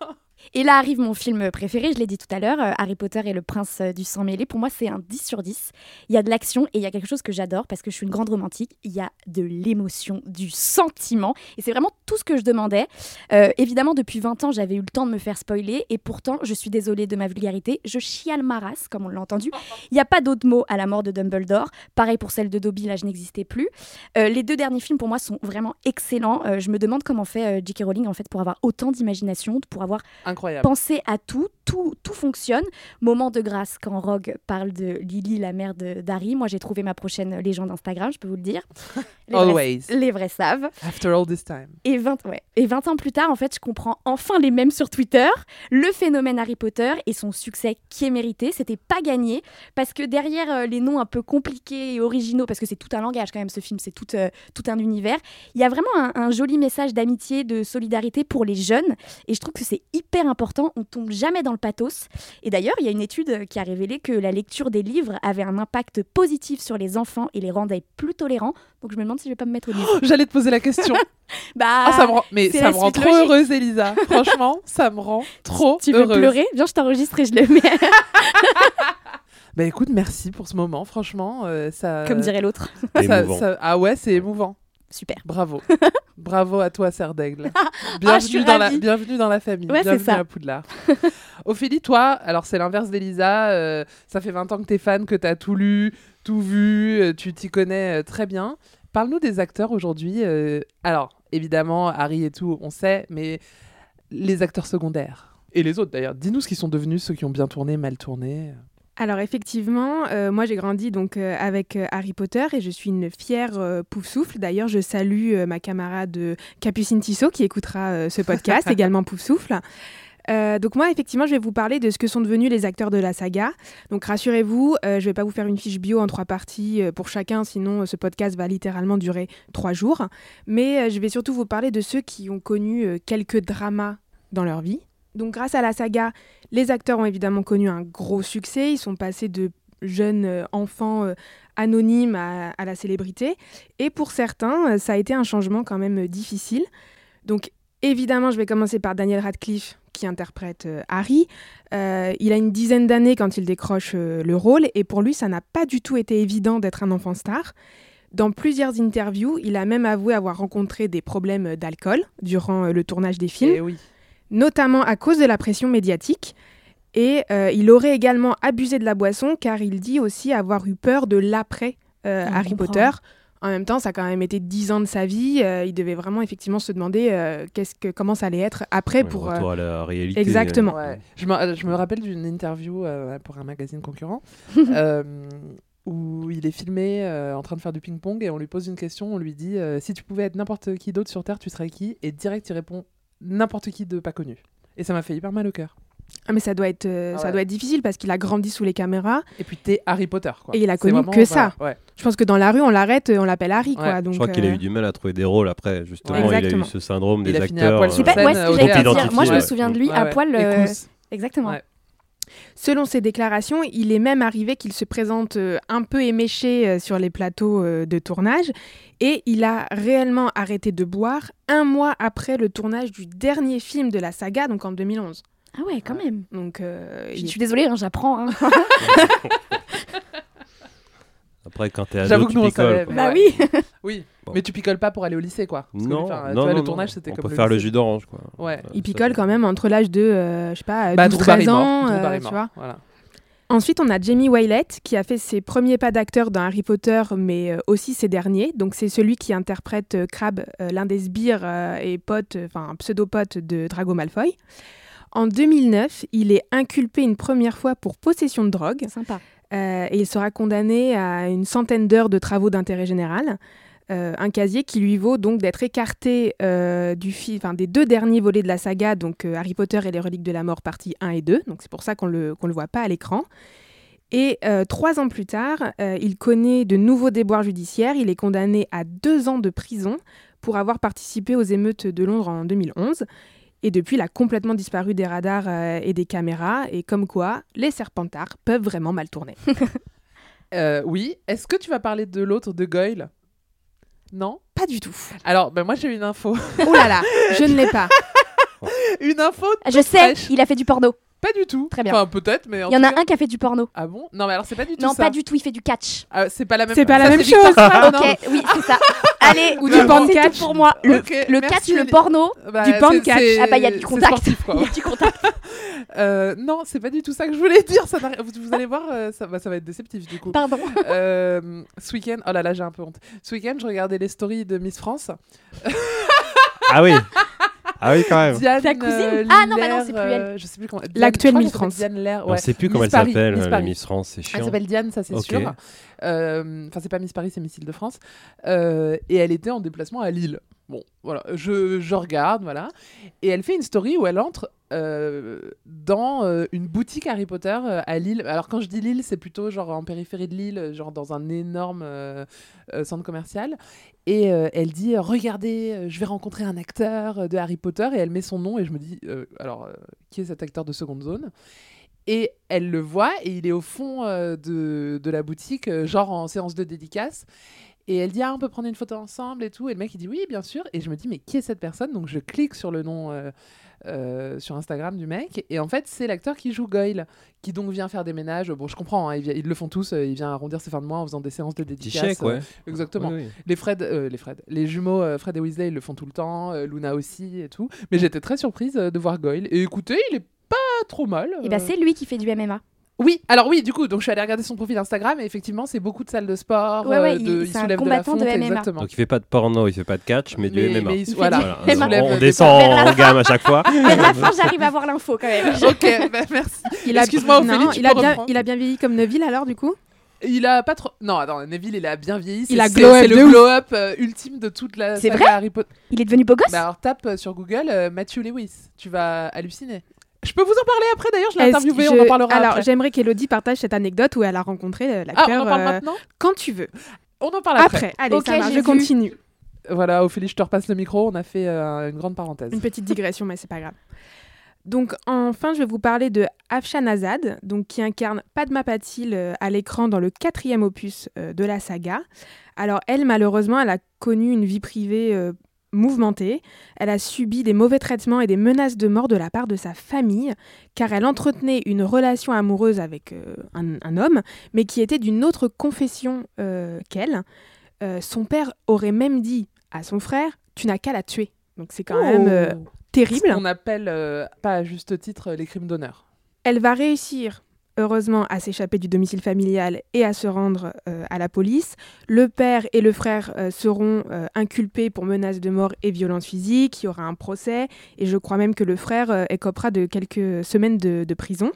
non Et là arrive mon film préféré, je l'ai dit tout à l'heure, euh, Harry Potter et le prince euh, du sang mêlé. Pour moi, c'est un 10 sur 10. Il y a de l'action et il y a quelque chose que j'adore parce que je suis une grande romantique. Il y a de l'émotion, du sentiment. Et c'est vraiment tout ce que je demandais. Euh, évidemment, depuis 20 ans, j'avais eu le temps de me faire spoiler. Et pourtant, je suis désolée de ma vulgarité. Je chiale ma race, comme on l'a entendu. Il n'y a pas d'autre mot à la mort de Dumbledore. Pareil pour celle de Dobby, là, je n'existais plus. Les deux derniers films, pour moi, sont vraiment excellents. Je me demande comment fait J.K. Rowling, en fait, pour avoir autant d'imagination, pour avoir Incroyable. Penser à tout, tout, tout fonctionne. Moment de grâce quand Rogue parle de Lily, la mère de d'Harry. Moi, j'ai trouvé ma prochaine légende Instagram, je peux vous le dire. Les vrais- Always. les vrais savent. After all this time. Et 20, ouais. et 20 ans plus tard, en fait, je comprends enfin les mêmes sur Twitter, le phénomène Harry Potter et son succès qui est mérité. C'était pas gagné parce que derrière euh, les noms un peu compliqués et originaux, parce que c'est tout un langage quand même, ce film, c'est tout, euh, tout un univers, il y a vraiment un, un joli message d'amitié, de solidarité pour les jeunes. Et je trouve que c'est hyper important. On tombe jamais dans le pathos. Et d'ailleurs, il y a une étude qui a révélé que la lecture des livres avait un impact positif sur les enfants et les rendait plus tolérants. Donc je me demande si je vais pas me mettre au livre. J'allais te poser la question. bah, Ah, ça me rend, mais ça me rend trop logique. heureuse, Elisa. Franchement, ça me rend trop tu veux heureuse. pleurer Viens, je t'enregistre et je le mets. Bah écoute, merci pour ce moment. Franchement, euh, ça. Comme dirait l'autre. Ah ouais, c'est émouvant. Super. Bravo. Bravo à toi, Serre d'Aigle. Ah, Bienvenue, dans la, bienvenue dans la famille. Ouais, bienvenue ça. à Poudlard. Ophélie, toi, alors c'est l'inverse d'Elisa. euh, ça fait 20 ans que t'es fan, que t'as tout lu, tout vu, euh, tu t'y connais euh, très bien. Parle-nous des acteurs aujourd'hui. euh, alors, évidemment, Harry et tout, on sait, mais les acteurs secondaires. Et les autres d'ailleurs. Dis-nous ce qu'ils sont devenus, ceux qui ont bien tourné, mal tourné. Alors effectivement, euh, moi j'ai grandi donc euh, avec euh, Harry Potter et je suis une fière euh, pouf souffle. D'ailleurs, je salue ma camarade Capucine Tissot qui écoutera ce podcast, également pouf souffle. Euh, donc moi effectivement, je vais vous parler de ce que sont devenus les acteurs de la saga. Donc rassurez-vous, euh, je vais pas vous faire une fiche bio en trois parties euh, pour chacun, sinon ce podcast va littéralement durer trois jours. Mais je vais surtout vous parler de ceux qui ont connu quelques dramas dans leur vie. Donc grâce à la saga, les acteurs ont évidemment connu un gros succès. Ils sont passés de jeunes euh, enfants euh, anonymes à, la célébrité. Et pour certains, euh, ça a été un changement quand même difficile. Donc évidemment, je vais commencer par Daniel Radcliffe qui interprète Harry. Il a une dizaine d'années quand il décroche le rôle et pour lui, ça n'a pas du tout été évident d'être un enfant star. Dans plusieurs interviews, il a même avoué avoir rencontré des problèmes d'alcool durant le tournage des films Eh oui. Notamment à cause de la pression médiatique. Et euh, il aurait également abusé de la boisson car il dit aussi avoir eu peur de l'après euh, Harry comprend. Potter. En même temps, ça a quand même été dix ans de sa vie. euh, il devait vraiment effectivement se demander euh, qu'est-ce que, comment ça allait être après Ouais, pour. retour euh, à la réalité. Exactement. Ouais. Je, me, je me rappelle d'une interview euh, pour un magazine concurrent euh, où il est filmé euh, en train de faire du ping-pong et on lui pose une question. On lui dit euh, Si tu pouvais être n'importe qui d'autre sur Terre, tu serais qui? Et direct, il répond N'importe qui de pas connu. Et ça m'a fait hyper mal au cœur. Ah, mais ça doit être, euh, Ah ça doit être difficile parce qu'il a grandi sous les caméras. Et puis t'es Harry Potter. Quoi. Et il a connu vraiment- que voilà, ça. ouais. Je pense que dans la rue, on l'arrête, euh, on l'appelle Harry. Quoi, donc, Je crois qu'il a euh, eu du mal à trouver des rôles après, justement. Il a eu ce syndrome Il des a fini à acteurs. poil euh, sur scène, dire. Moi, je me Ouais. souviens de lui Ouais, à ouais. poil. euh, Exactement. Selon ses déclarations, il est même arrivé qu'il se présente euh, un peu éméché euh, sur les plateaux euh, de tournage et il a réellement arrêté de boire un mois après le tournage du dernier film de la saga, donc en 2011. Ah ouais, quand même. Donc, euh, Je il- suis désolée, hein, j'apprends. hein. Après, quand t'es ado, J'avoue que tu nous, on picoles. savait. bah ouais. oui. Oui, Bon. mais tu picoles pas pour aller au lycée, quoi. Parce que, Non, tu vois, non, le tournage, c'était On comme peut faire le jus d'orange, quoi. Ouais. il Ça, picole ça- quand même entre l'âge de, euh, je sais pas, Bah, Drew 12-13 Barrymore. ans, Drew euh, tu vois. Voilà. Ensuite, on a Jamie Wylett qui a fait ses premiers pas d'acteur dans Harry Potter, mais euh, aussi ses derniers. Donc, c'est celui qui interprète euh, Crabbe, euh, l'un des sbires euh, et potes, euh, enfin, pseudo-pote de Drago Malfoy. En 2009, il est inculpé une première fois pour possession de drogue Sympa. euh, et il sera condamné à une centaine d'heures de travaux d'intérêt général. Euh, un casier qui lui vaut donc d'être écarté euh, du fi- enfin, des deux derniers volets de la saga, donc euh, Harry Potter et les reliques de la mort partie 1 et 2. Donc c'est pour ça qu'on le, qu'on le voit pas à l'écran. Et euh, trois ans plus tard, euh, il connaît de nouveaux déboires judiciaires. Il est condamné à deux ans de prison pour avoir participé aux émeutes de Londres en 2011. Et depuis, il a complètement disparu des radars euh, et des caméras. Et comme quoi, les serpentards peuvent vraiment mal tourner. Euh, oui. Est-ce que tu vas parler de l'autre, de Goyle? Non Pas du tout. Alors, ben, moi, j'ai une info. Oh là là, je ne l'ai pas. une info Je sais, fraîche. il a fait du porno. Pas du tout. Très bien. Enfin, peut-être, mais en Il y en a cas- un qui a fait du porno. Ah bon? Non, mais alors, c'est pas du tout Non, ça. pas du tout, il fait du catch. Ah, c'est pas la même C'est pas la ça, même chose. Non ok, oui, c'est ça. Allez, Ou du tout catch. pour moi. Le, Ok, le merci, catch, le porno. Bah, Du catch. c'est- Ah bah, il y a du contact. sportif, quoi. Y a du contact. Euh, non, c'est pas du tout ça que je voulais dire. Ça vous, vous allez voir, euh, ça, va- ça va être déceptif du coup. Pardon. Euh, ce week-end, oh là là, j'ai un peu honte. Ce week-end, je regardais les stories de Miss France. Ah oui Ah oui, quand même. Diane, Ta cousine euh, Ah non, bah non, c'est plus elle. euh, je sais plus comment. L'actuelle Miss France. Diane Lair, On ouais. sait plus comment Miss elle Paris, s'appelle, Miss euh, la Paris. Miss France, c'est Elle chiant. s'appelle Diane, ça c'est sûr. Euh, Enfin, c'est pas Miss Paris, c'est Miss Île-de-France. Euh, et elle était en déplacement à Lille. Bon, voilà, je, je regarde, voilà. Et elle fait une story où elle entre euh, dans euh, une boutique Harry Potter euh, à Lille. Alors, quand je dis Lille, c'est plutôt genre en périphérie de Lille, genre dans un énorme centre commercial. Et elle dit Regardez, je vais rencontrer un acteur de Harry Potter. Et elle met son nom. Et je me dis Alors, qui est cet acteur de seconde zone? Et elle le voit et il est au fond de, de la boutique, genre en séance de dédicace. Et elle dit, ah, on peut prendre une photo ensemble et tout. Et le mec, il dit, oui, bien sûr. Et je me dis, mais qui est cette personne? Donc je clique sur le nom euh, euh, sur Instagram du mec. Et en fait, c'est l'acteur qui joue Goyle, qui donc vient faire des ménages. Bon, je comprends, hein, ils, le font tous. euh, il vient arrondir ses fins de mois en faisant des séances de Petit dédicace. chèque, ouais. euh, exactement. Oui, oui. Les Fred, euh, les Fred, les jumeaux euh, Fred et Weasley, ils le font tout le temps. euh, Luna aussi et tout. Mais j'étais très surprise euh, de voir Goyle. Et écoutez, il est pas trop mal. Et bah, euh. c'est lui qui fait du MMA. Oui, alors oui, du coup, donc je suis allée regarder son profil Instagram et effectivement, c'est beaucoup de salles de sport, Ouais, ouais, euh, de, il- c'est un soulève de la combattant fonte, de MMA. exactement. Donc il fait pas de porno, il fait pas de catch, mais, du Mais- MMA. mais il- voilà. on- Il soulève on, des descend en gamme à chaque fois. Vers la fin, j'arrive à voir l'info quand même. ok, bah, merci. Il a- Excuse-moi, non, Ophélie, tu il peux a bien, il a bien vieilli comme Neville alors du coup? Il a pas trop. Non, attends, Neville, il a bien vieilli. Il c'est- a glow up C'est le glow-up euh, ultime de toute la C'est saga vrai? Harry Potter. Il est devenu beau gosse? Bah alors tape euh, sur Google euh, Matthew Lewis, tu vas halluciner. Je peux vous en parler après d'ailleurs, je l'ai interviewé, on en parlera Alors après. j'aimerais qu'Elodie partage cette anecdote où elle a rencontré euh, Ah, on l'acteur en parle euh, maintenant quand tu veux. On en parle après. Après, allez, Ok, ça marche, je vu. continue. Voilà, Ophélie, je te repasse le micro, on a fait euh, une grande parenthèse. Une petite digression, mais c'est pas grave. Donc enfin, je vais vous parler de Afshan Azad, donc qui incarne Padma Patil euh, à l'écran dans le quatrième opus euh, de la saga. Alors elle, malheureusement, elle a connu une vie privée euh, mouvementée. Elle a subi des mauvais traitements et des menaces de mort de la part de sa famille, car elle entretenait une relation amoureuse avec euh, un, un homme, mais qui était d'une autre confession euh, qu'elle. Euh, son père aurait même dit à son frère, tu n'as qu'à la tuer. Donc c'est quand même Oh. terrible. Ce qu'on appelle, pas à juste titre, les crimes d'honneur. Elle va réussir, heureusement, à s'échapper du domicile familial et à se rendre euh, à la police. Le père et le frère euh, seront euh, inculpés pour menaces de mort et violences physiques. Il y aura un procès et je crois même que le frère écopera de quelques semaines de prison.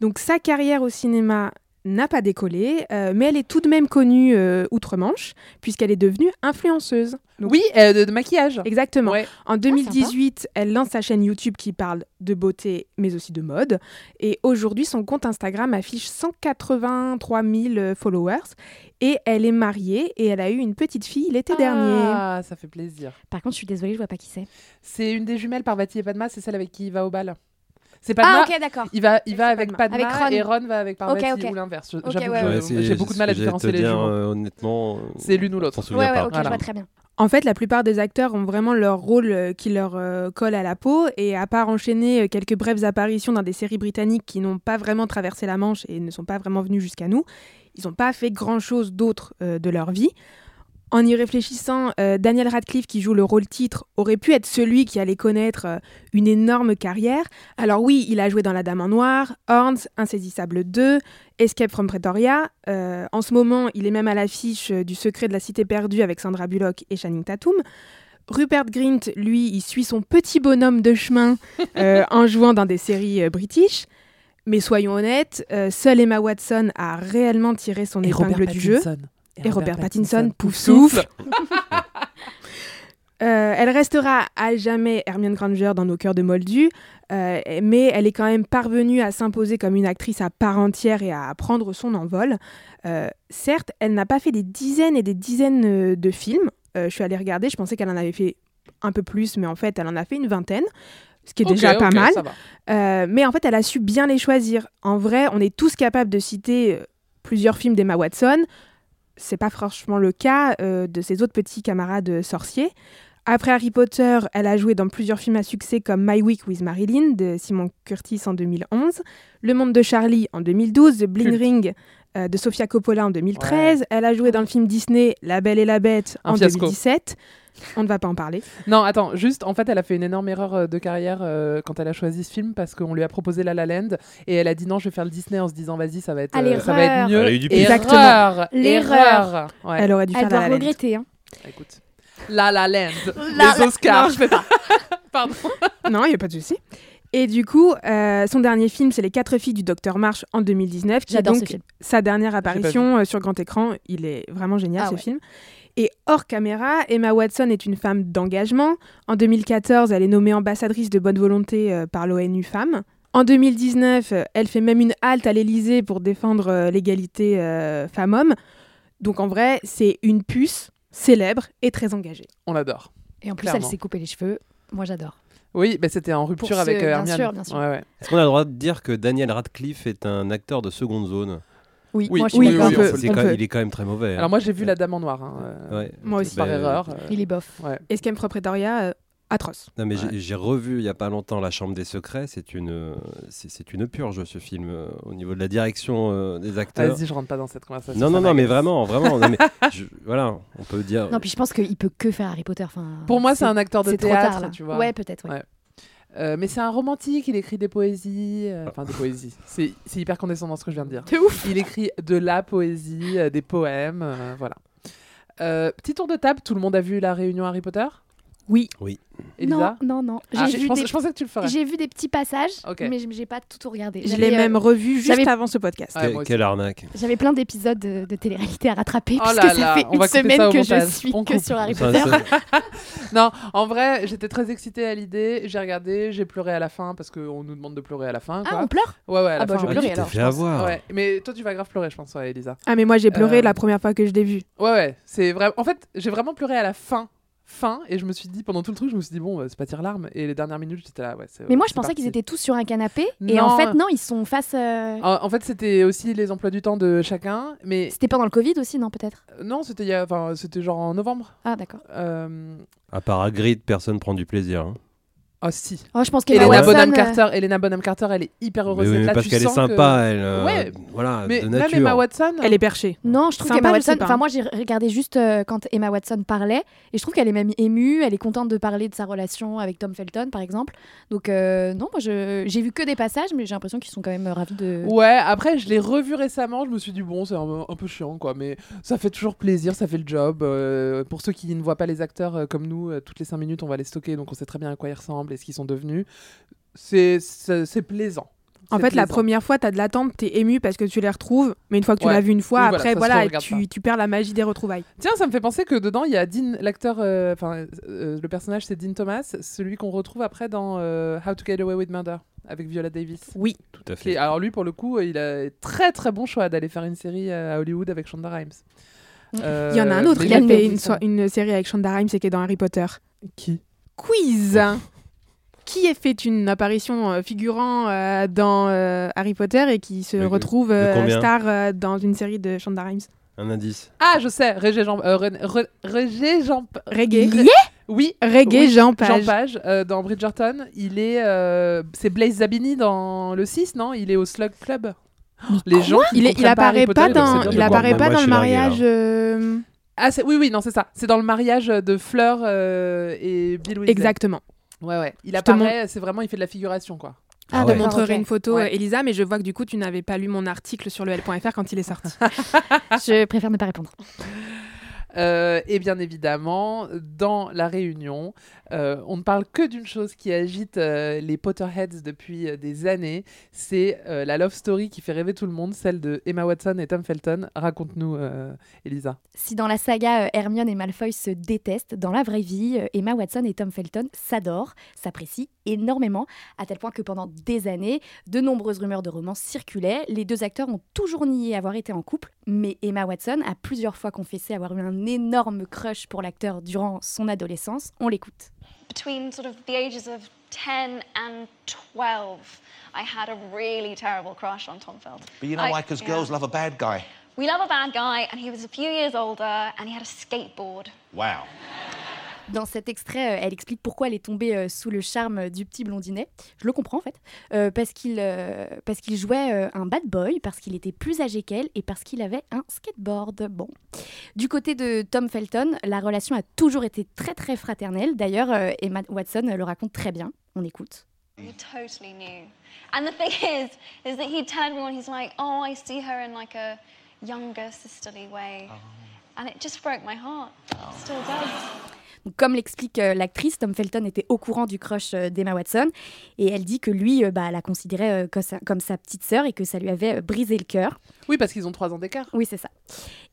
Donc sa carrière au cinéma n'a pas décollé, euh, mais elle est tout de même connue euh, outre-Manche, puisqu'elle est devenue influenceuse. Donc- Oui, euh, de, de maquillage. Exactement. Ouais. En 2018, elle lance sa chaîne YouTube qui parle de beauté, mais aussi de mode. Et aujourd'hui, son compte Instagram affiche 183 000 euh, followers. Et elle est mariée et elle a eu une petite fille l'été dernier. Ah, ça fait plaisir. Par contre, je suis désolée, je vois pas qui c'est. C'est une des jumelles Parvati et Padma, c'est celle avec qui il va au bal. C'est Padma. Ah, ok, d'accord. Il va, il va avec Padma. Padma, Avec Ron. et Ron va avec Parvati ok. ou l'inverse. Ouais, j'ai beaucoup de mal à différencier les jumeaux. euh, honnêtement. euh, C'est l'une ou l'autre. Ouais, ouais, Voilà. je vois très bien. En fait, la plupart des acteurs ont vraiment leur rôle euh, qui leur euh, colle à la peau. Et à part enchaîner quelques brèves apparitions dans des séries britanniques qui n'ont pas vraiment traversé la Manche et ne sont pas vraiment venus jusqu'à nous, ils n'ont pas fait grand-chose d'autre euh, de leur vie. En y réfléchissant, euh, Daniel Radcliffe, qui joue le rôle titre, aurait pu être celui qui allait connaître euh, une énorme carrière. Alors oui, il a joué dans La Dame en Noir, Horns, Insaisissable 2, Escape from Pretoria. Euh, en ce moment, il est même à l'affiche euh, du Secret de la Cité perdue avec Sandra Bullock et Channing Tatum. Rupert Grint, lui, il suit son petit bonhomme de chemin euh, en jouant dans des séries euh, british. Mais soyons honnêtes, euh, seule Emma Watson a réellement tiré son Et épingle Robert du jeu. Pattinson. Et Robert Pattinson, pouf souffle. Euh, elle restera à jamais Hermione Granger dans nos cœurs de Moldu, euh, mais elle est quand même parvenue à s'imposer comme une actrice à part entière et à prendre son envol. Euh, certes, elle n'a pas fait des dizaines et des dizaines de films. Euh, je suis allée regarder, je pensais qu'elle en avait fait un peu plus, mais en fait, elle en a fait une vingtaine, ce qui est déjà pas mal. Euh, mais en fait, elle a su bien les choisir. En vrai, on est tous capables de citer plusieurs films d'Emma Watson. C'est pas franchement le cas euh, de ses autres petits camarades euh, sorciers. Après Harry Potter, elle a joué dans plusieurs films à succès comme My Week with Marilyn de Simon Curtis en 2011, Le Monde de Charlie en 2012, The Bling. Ring euh, de Sofia Coppola en 2013. Elle a joué dans le film Disney La Belle et la Bête Un en fiasco. 2017. On ne va pas en parler. Non, attends, juste, en fait, elle a fait une énorme erreur euh, de carrière euh, quand elle a choisi ce film parce qu'on lui a proposé La La Land et elle a dit non, je vais faire le Disney en se disant vas-y, ça va être, Ah, euh, ça va être mieux. Elle a eu du Erreur, Exactement. Erreur. L'erreur. Ouais. Elle aurait dû Elle faire doit La La Land. regretter. Hein. Écoute. La La Land. La- les Oscars. Non, je peux pas. Pardon. Non, il n'y a pas de souci. Et du coup, euh, son dernier film, c'est Les Quatre filles du Docteur March en 2019, qui est J'adore ce donc film. sa dernière apparition euh, sur grand écran. Il est vraiment génial Ah ce ouais. film. Et hors caméra, Emma Watson est une femme d'engagement. En 2014, elle est nommée ambassadrice de bonne volonté euh, par l'ONU Femmes. En 2019, euh, elle fait même une halte à l'Élysée pour défendre euh, l'égalité euh, femmes-hommes. Donc en vrai, c'est une puce célèbre et très engagée. On l'adore. Et en plus, Clairement. elle s'est coupé les cheveux. Moi, j'adore. Oui, mais c'était en rupture Pour avec euh, bien Hermione. sûr, bien sûr. Ouais, ouais. Est-ce qu'on a le droit de dire que Daniel Radcliffe est un acteur de seconde zone? Oui, Oui, moi, je suis oui, oui, peut, C'est on quand-. Il est quand même très mauvais. hein. Alors moi, j'ai vu La Dame en Noir. hein, euh. Moi aussi. Par Ben, erreur. euh, Il est bof. ouais. Escape from Pretoria, euh, atroce. Non mais Ouais. j'ai- revu il y a pas longtemps La Chambre des Secrets. C'est une, euh, c'est une purge ce film euh, au niveau de la direction euh, des acteurs. Vas-y, je rentre pas dans cette conversation. Non non non mais vraiment vraiment. non, mais je- voilà, on peut dire. Non, puis je pense qu'il peut que faire Harry Potter. Enfin, Pour moi, c'est un acteur de c'est trop théâtre, tard, tu vois. Ouais, peut-être. ouais. Ouais. Euh, mais c'est un romantique, il écrit des poésies, euh, enfin des poésies. C'est c'est hyper condescendant ce que je viens de dire. C'est ouf. Il écrit de la poésie, euh, des poèmes, euh, voilà. Euh, petit tour de table, tout le monde a vu la réunion Harry Potter? Oui. Oui. Elisa Non, non, non. Ah, je, pensais, des- je pensais que tu le ferais. J'ai vu des petits passages, Ok. mais j'ai pas tout, tout regardé. Je l'ai euh, même revu juste avant ce podcast. Ouais, Que- quelle arnaque. J'avais plein d'épisodes de, de télé-réalité à rattraper, Oh puisque là ça fait une semaine que montage. je suis On que coupe. sur Harry Potter. Non, en vrai, j'étais très excitée à l'idée. J'ai regardé, j'ai pleuré à la fin parce qu'on nous demande de pleurer à la fin. Ah, on pleure? Ouais, ouais, à la Ah bah, fin. je pleurais t'es alors, fait avoir. Ouais, mais toi, tu vas grave pleurer, je pense, Elisa. Ah, mais moi, j'ai pleuré Euh, la première fois que je l'ai vu. Ouais, ouais, c'est vrai. En fait, j'ai vraiment pleuré à la fin. Fin, et je me suis dit, pendant tout le truc, je me suis dit, bon, euh, c'est pas tire larmes. Et les dernières minutes, j'étais là, ouais. c'est- Mais moi, je c'est pensais qu'ils étaient tous sur un canapé, et en fait, non, ils sont face. euh, En, en fait, c'était aussi les emplois du temps de chacun, mais C'était pendant le Covid aussi, non, peut-être? Euh, non, c'était il y a- enfin, c'était genre en novembre. Ah, d'accord. Euh... À part Hagrid, personne prend du plaisir. hein. Oh si. Oh, je pense Elena Watson, Bonham euh, Carter, Elena Bonham Carter, elle est hyper heureuse Mais oui, d'être là. parce qu'elle est sens que- sympa, elle. euh, Ouais. Voilà, Mais de même nature. Emma Watson, Elle est perchée. Non, je trouve Sympa, qu'Emma Watson. Enfin, moi, j'ai regardé juste euh, quand Emma Watson parlait, et je trouve qu'elle est même émue. Elle est contente de parler de sa relation avec Tom Felton, par exemple. Donc, euh, non, moi, je- j'ai vu que des passages, mais j'ai l'impression qu'ils sont quand même ravis de. Ouais, après je l'ai revu récemment, je me suis dit bon c'est un, un peu chiant quoi, mais ça fait toujours plaisir, ça fait le job. Euh, pour ceux qui ne voient pas les acteurs euh, comme nous, euh, toutes les 5 minutes on va les stocker, donc on sait très bien à quoi ils ressemblent et ce qu'ils sont devenus. C'est plaisant. En fait, la première fois, t'as de l'attente, t'es ému parce que tu les retrouves, mais une fois que tu Ouais. l'as vu une fois, Oui, après, voilà, tu, tu perds la magie des retrouvailles. Tiens, ça me fait penser que dedans il y a Dean, l'acteur, euh, enfin euh, le personnage c'est Dean Thomas, celui qu'on retrouve après dans euh, How to Get Away with Murder avec Viola Davis. Oui. Tout à Qui fait. alors lui pour le coup, il a très très bon choix d'aller faire une série à Hollywood avec Shonda Rhimes. Euh, Il y en a un autre qui a fait une, so- une série avec Shonda Rhimes et qui est dans Harry Potter. Qui? Quiz Qui a fait une apparition euh, figurant euh, dans euh, Harry Potter et qui se De- retrouve euh, star euh, dans une série de Shonda Rhimes Un indice. Ah, je sais, Régé Jean, euh, Régé Jean, Reggae. Ré- oui, Reggae oui, Jean Page. Jean Page euh, dans Bridgerton. Il est, euh, c'est Blaise Zabini dans le 6, non? Il est au Slug Club. Les gens, qui Il, est- il apparaît Potter, pas se dans, il apparaît pas dans le mariage. Ah, c'est- oui, oui, non, c'est ça. C'est dans le mariage de Fleur euh, et Bill Weasley. Exactement. Ouais, ouais. Il apparaît, c'est vraiment, il fait de la figuration, quoi. Ah, Je te montrerai une photo, Ouais. Elisa, mais je vois que du coup, tu n'avais pas lu mon article sur le L.fr quand il est sorti. Je préfère ne pas répondre. Euh, et bien évidemment, dans la réunion, euh, on ne parle que d'une chose qui agite euh, les Potterheads depuis euh, des années. C'est la love story qui fait rêver tout le monde, celle de Emma Watson et Tom Felton. Raconte-nous, Elisa. Si dans la saga Hermione et Malfoy se détestent, dans la vraie vie, Emma Watson et Tom Felton s'adorent, s'apprécient énormément, à tel point que pendant des années, de nombreuses rumeurs de romance circulaient. Les deux acteurs ont toujours nié avoir été en couple, mais Emma Watson a plusieurs fois confessé avoir eu un énorme crush pour l'acteur durant son adolescence. On l'écoute. Between sort of the ages of 10 and 12, I had a really terrible crush on Tom Felton. But you know I- why? Because yeah. girls love a bad guy. We love a bad guy, and he was a few years older, and he had a skateboard. Wow. Dans cet extrait, euh, elle explique pourquoi elle est tombée euh, sous le charme du petit blondinet. Je le comprends en fait. Euh, parce qu'il euh, parce qu'il jouait euh, un bad boy, parce qu'il était plus âgé qu'elle et parce qu'il avait un skateboard. Bon. Du côté de Tom Felton, la relation a toujours été très très fraternelle. D'ailleurs, euh, Emma Watson le raconte très bien. On écoute. We totally knew. And the thing is, is that he turned me on. He's like, "Oh, I see her in like a younger sisterly way," and it just broke my heart. Still does. Comme l'explique euh, l'actrice, Tom Felton était au courant du crush euh, d'Emma Watson et elle dit que lui euh, bah, la considérait comme, sa, petite sœur et que ça lui avait brisé le cœur. Oui, parce qu'ils ont trois ans d'écart. Oui, c'est ça.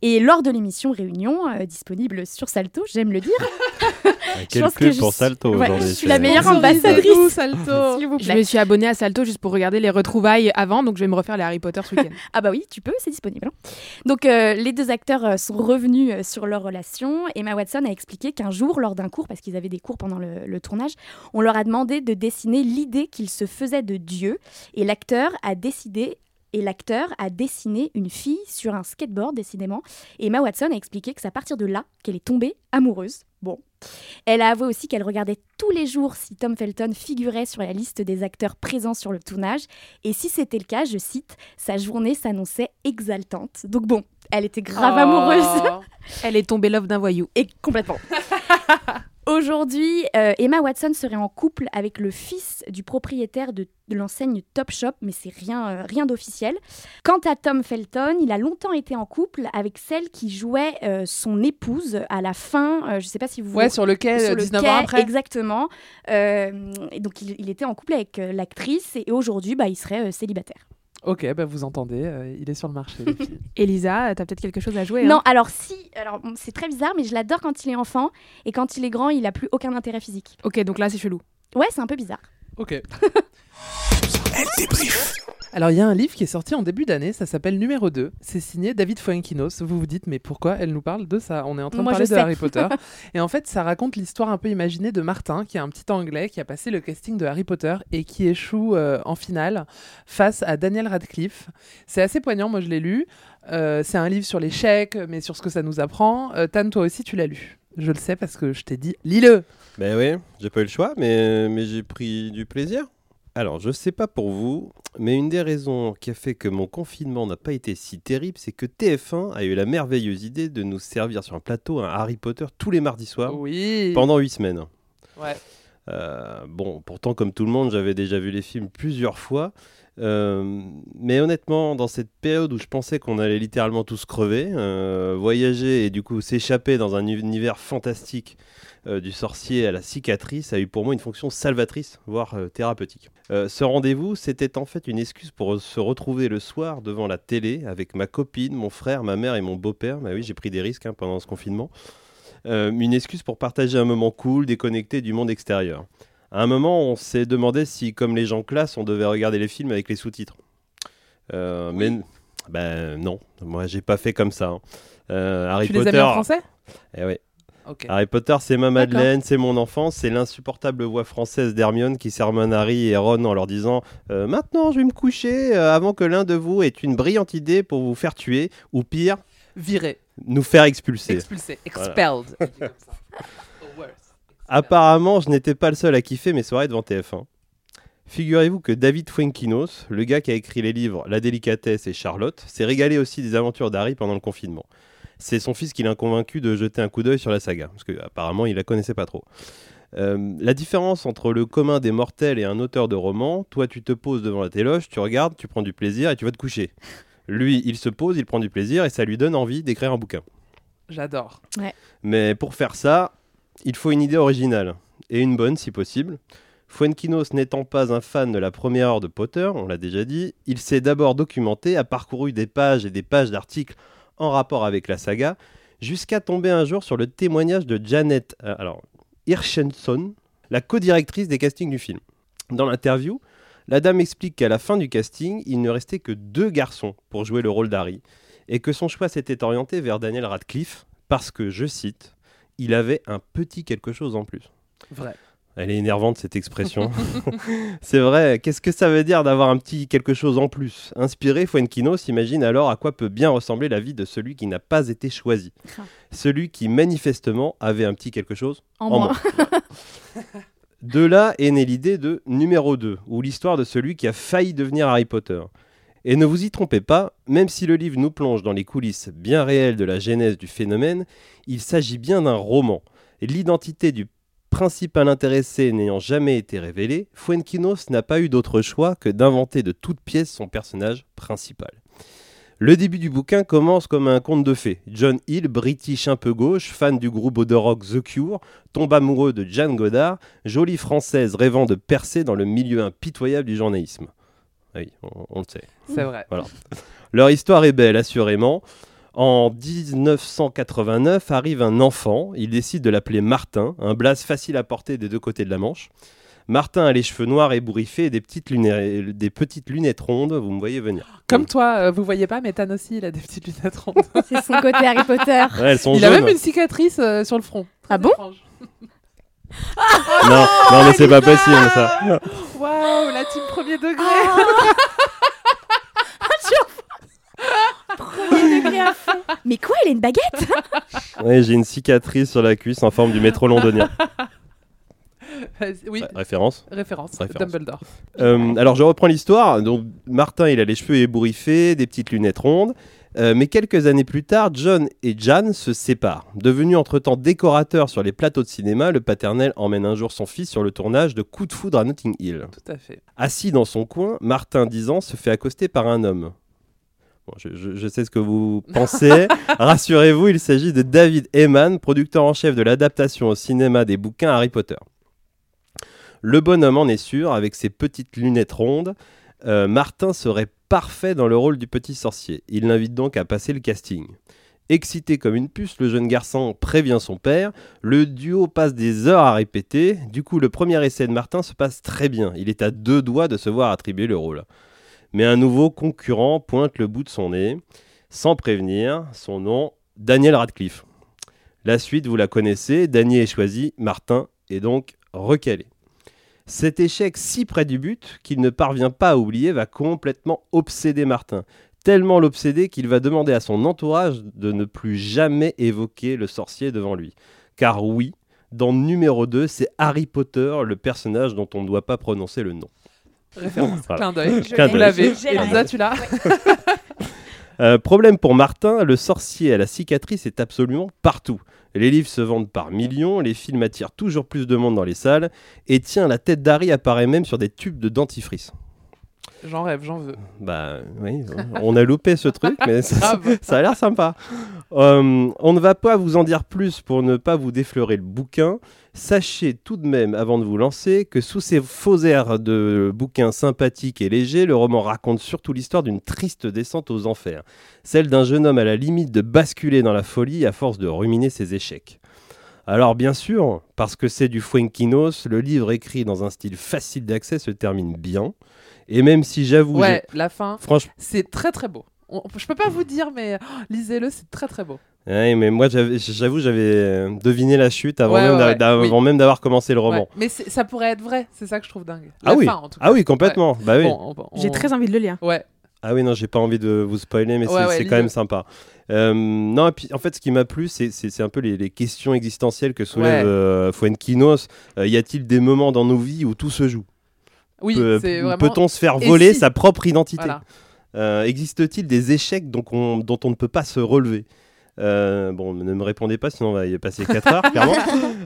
Et lors de l'émission Réunion, euh, disponible sur Salto, j'aime le dire. Quel pense que pub je pour suis- Salto ouais, aujourd'hui. je suis c'est- la meilleure ambassadrice. Salto. S'il vous Je plaît. me suis abonnée à Salto juste pour regarder les retrouvailles avant, donc je vais me refaire les Harry Potter ce week-end. Ah bah oui, tu peux, c'est disponible. hein. Donc euh, les deux acteurs euh, sont revenus euh, sur leur relation. Emma Watson a expliqué qu'un jour, lors d'un cours, parce qu'ils avaient des cours pendant le, le tournage, on leur a demandé de dessiner l'idée qu'ils se faisaient de Dieu. Et l'acteur a décidé... Et l'acteur a dessiné une fille sur un skateboard, décidément. Et Emma Watson a expliqué que c'est à partir de là qu'elle est tombée amoureuse. Bon. Elle a avoué aussi qu'elle regardait tous les jours si Tom Felton figurait sur la liste des acteurs présents sur le tournage. Et si c'était le cas, je cite, sa journée s'annonçait exaltante. Donc bon, elle était grave Oh. amoureuse. Elle est tombée love d'un voyou. Et complètement. Aujourd'hui, euh, Emma Watson serait en couple avec le fils du propriétaire de, de l'enseigne Topshop, mais c'est rien, euh, rien d'officiel. Quant à Tom Felton, il a longtemps été en couple avec celle qui jouait euh, son épouse à la fin. je ne sais pas si vous Ouais, sur le quai, sur le 19 ans après. Exactement. Et donc il, il était en couple avec l'actrice et aujourd'hui, bah, il serait célibataire. Ok, bah vous entendez, euh, il est sur le marché. Elisa, t'as peut-être quelque chose à jouer. Non, hein alors si, alors c'est très bizarre, mais je l'adore quand il est enfant et quand il est grand, il a plus aucun intérêt physique. Ok, donc là c'est chelou. Ouais, c'est un peu bizarre. ok. Elle débrief. Alors, il y a un livre qui est sorti en début d'année, ça s'appelle Numéro 2. C'est signé David Fuenkinos. Vous vous dites, mais pourquoi elle nous parle de ça? On est en train Moi, de parler de. Harry Potter. et en fait, ça raconte l'histoire un peu imaginée de Martin, qui est un petit Anglais qui a passé le casting de Harry Potter et qui échoue euh, en finale face à Daniel Radcliffe. C'est assez poignant, moi je l'ai lu. Euh, c'est un livre sur l'échec, mais sur ce que ça nous apprend. Euh, Tan, toi aussi, tu l'as lu? Je le sais parce que je t'ai dit, lis-le Ben oui, j'ai pas eu le choix, mais, mais j'ai pris du plaisir. Alors, je sais pas pour vous, mais une des raisons qui a fait que mon confinement n'a pas été si terrible, c'est que TF1 a eu la merveilleuse idée de nous servir sur un plateau un Harry Potter tous les mardis soirs Oui pendant huit semaines. Ouais. Euh, bon, pourtant, comme tout le monde, j'avais déjà vu les films plusieurs fois. Euh, mais honnêtement, dans cette période où je pensais qu'on allait littéralement tous crever, euh, voyager et du coup s'échapper dans un univers fantastique du sorcier à la cicatrice a eu pour moi une fonction salvatrice, voire euh, thérapeutique. Euh, ce rendez-vous, c'était en fait une excuse pour se retrouver le soir devant la télé avec ma copine, mon frère, ma mère et mon beau-père. Bah oui, j'ai pris des risques hein, pendant ce confinement. Euh, une excuse pour partager un moment cool, déconnecté du monde extérieur. À un moment, on s'est demandé si, comme les gens classe, on devait regarder les films avec les sous-titres. Euh, Mais ben non, moi j'ai pas fait comme ça. hein. Euh, Harry Tu les as Potter. mis en français? Eh oui. Harry Potter, c'est ma Madeleine, c'est mon enfance, c'est l'insupportable voix française d'Hermione qui sermonne Harry et Ron en leur disant euh, Maintenant, je vais me coucher euh, avant que l'un de vous ait une brillante idée pour vous faire tuer, ou pire, Viré, nous faire expulser. expelled. Apparemment, je n'étais pas le seul à kiffer mes soirées devant TF1. Figurez-vous que David Fuenkinos, le gars qui a écrit les livres La délicatesse et Charlotte, s'est régalé aussi des aventures d'Harry pendant le confinement. C'est son fils qui l'a convaincu de jeter un coup d'œil sur la saga, parce qu'apparemment il la connaissait pas trop. Euh, la différence entre le commun des mortels et un auteur de roman, toi tu te poses devant la téloche, tu regardes, tu prends du plaisir et tu vas te coucher. Lui, il se pose, il prend du plaisir et ça lui donne envie d'écrire un bouquin. J'adore. Mais pour faire ça, il faut une idée originale, et une bonne si possible. Fuenkinos n'étant pas un fan de la première heure de Potter, on l'a déjà dit, il s'est d'abord documenté, a parcouru des pages et des pages d'articles en rapport avec la saga, jusqu'à tomber un jour sur le témoignage de Janet euh, Hirschenson, la co-directrice des castings du film. Dans l'interview, la dame explique qu'à la fin du casting, il ne restait que deux garçons pour jouer le rôle d'Harry, et que son choix s'était orienté vers Daniel Radcliffe, parce que, je cite, il avait un petit quelque chose en plus. Vrai. Elle est énervante cette expression. c'est vrai, qu'est-ce que ça veut dire d'avoir un petit quelque chose en plus? Inspiré, Fuenquinos s'imagine alors à quoi peut bien ressembler la vie de celui qui n'a pas été choisi. Celui qui manifestement avait un petit quelque chose En, en moins. moins. De là est née l'idée de numéro 2, ou l'histoire de celui qui a failli devenir Harry Potter. Et ne vous y trompez pas, même si le livre nous plonge dans les coulisses bien réelles de la genèse du phénomène, il s'agit bien d'un roman. L'identité du principal intéressé n'ayant jamais été révélée, Fuenquinos n'a pas eu d'autre choix que d'inventer de toutes pièces son personnage principal. Le début du bouquin commence comme un conte de fées. John Hill, british un peu gauche, fan du groupe de rock The Cure, tombe amoureux de Jeanne Godard, jolie française rêvant de percer dans le milieu impitoyable du journalisme. Oui, on, on le sait. C'est vrai. Voilà. Leur histoire est belle, assurément. En 1989 arrive un enfant. Il décide de l'appeler Martin, un blaze facile à porter des deux côtés de la Manche. Martin a les cheveux noirs ébouriffés et des petites, lunettes, des petites lunettes rondes. Vous me voyez venir. Comme toi, euh, vous voyez pas, mais Tan aussi, il a des petites lunettes rondes. C'est son côté Harry Potter. Ouais, elles sont il a même une cicatrice euh, sur le front. Ah bon? Non, non, mais c'est pas possible ça. Waouh, la team premier degré. Premier degré à fond. Mais quoi, il a une baguette? Ouais, j'ai une cicatrice sur la cuisse en forme du métro londonien. oui, référence. Référence. Dumbledore. Euh, alors je reprends l'histoire. Donc Martin, il a les cheveux ébouriffés, des petites lunettes rondes. Euh, mais quelques années plus tard, John et Jan se séparent. Devenu entre-temps décorateur sur les plateaux de cinéma, le paternel emmène un jour son fils sur le tournage de Coup de foudre à Notting Hill. Tout à fait. Assis dans son coin, Martin, 10 ans, se fait accoster par un homme. Bon, je, je- je sais ce que vous pensez. Rassurez-vous, il s'agit de David Heyman, producteur en chef de l'adaptation au cinéma des bouquins Harry Potter. Le bonhomme en est sûr, avec ses petites lunettes rondes, euh, Martin serait parfait dans le rôle du petit sorcier. Il l'invite donc à passer le casting. Excité comme une puce, le jeune garçon prévient son père. Le duo passe des heures à répéter. Du coup, le premier essai de Martin se passe très bien. Il est à deux doigts de se voir attribuer le rôle. Mais un nouveau concurrent pointe le bout de son nez. Sans prévenir, son nom, Daniel Radcliffe. La suite, vous la connaissez. Daniel est choisi, Martin est donc recalé. Cet échec si près du but qu'il ne parvient pas à oublier va complètement obséder Martin. Tellement l'obséder qu'il va demander à son entourage de ne plus jamais évoquer le sorcier devant lui. Car oui, dans numéro 2, c'est Harry Potter, le personnage dont on ne doit pas prononcer le nom. Référence. Voilà. Clin d'œil. Vous l'avez. Je l'ai. Elisa, tu l'as Euh, problème pour Martin, le sorcier à la cicatrice est absolument partout. Les livres se vendent par millions, les films attirent toujours plus de monde dans les salles, et tiens, la tête d'Harry apparaît même sur des tubes de dentifrice. J'en rêve, j'en veux. Bah oui, on a loupé ce truc, mais ça, a l'air sympa. Euh, on ne va pas vous en dire plus pour ne pas vous défleurer le bouquin. Sachez tout de même, avant de vous lancer, que sous ces faux airs de bouquin sympathique et léger, le roman raconte surtout l'histoire d'une triste descente aux enfers. Celle d'un jeune homme à la limite de basculer dans la folie à force de ruminer ses échecs. Alors bien sûr, parce que c'est du Fuenquinos, le livre écrit dans un style facile d'accès se termine bien. Et même si j'avoue... Ouais, la fin, Franchement... c'est très très beau. On- je peux pas vous dire, mais oh, lisez-le, c'est très très beau. Ouais, mais moi, j'avoue, j'avais euh, deviné la chute avant Ouais, même ouais, oui. d'avoir commencé le roman. Ouais. Mais ça pourrait être vrai, c'est ça que je trouve dingue. Ah oui. fin, en tout cas. Ah oui, complètement. Bah oui. Bon, on- on- J'ai très envie de le lire. Ouais. Ah oui, non, j'ai pas envie de vous spoiler, mais Ouais, c'est quand même sympa. Euh, non, et puis en fait, ce qui m'a plu, c'est- un peu les, les questions existentielles que soulève Ouais. euh, Fuenquinos. Euh, y a-t-il des moments dans nos vies où tout se joue? Oui, vraiment. Peut-on se faire voler si sa propre identité Voilà. Euh, Existe-t-il des échecs on- dont on ne peut pas se relever? Euh, bon, ne me répondez pas, sinon on va y passer 4 heures, clairement.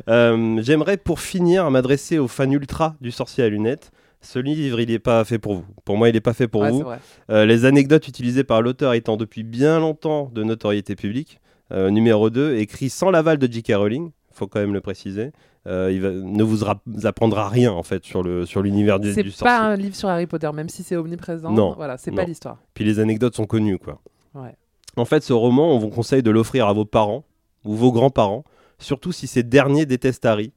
Euh, J'aimerais, pour finir, m'adresser aux fans ultra du sorcier à lunettes. Ce livre, il n'est pas fait pour vous. Pour moi, il n'est pas fait pour Ouais, vous. Euh, les anecdotes utilisées par l'auteur étant depuis bien longtemps de notoriété publique. Numéro 2, écrit sans l'aval de J.K. Rowling, faut quand même le préciser. Euh, il va- ne vous ra- apprendra rien en fait sur le sur l'univers du, du C'est sorcier. pas un livre sur Harry Potter, même si c'est omniprésent. Non, Voilà, c'est pas l'histoire. Puis les anecdotes sont connues quoi. Ouais. En fait, ce roman, on vous conseille de l'offrir à vos parents ou vos grands-parents, surtout si ces derniers détestent Harry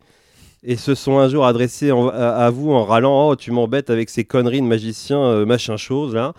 et se sont un jour adressés en- à, à vous en râlant Oh, tu m'embêtes avec ces conneries de magicien, euh, machin chose là.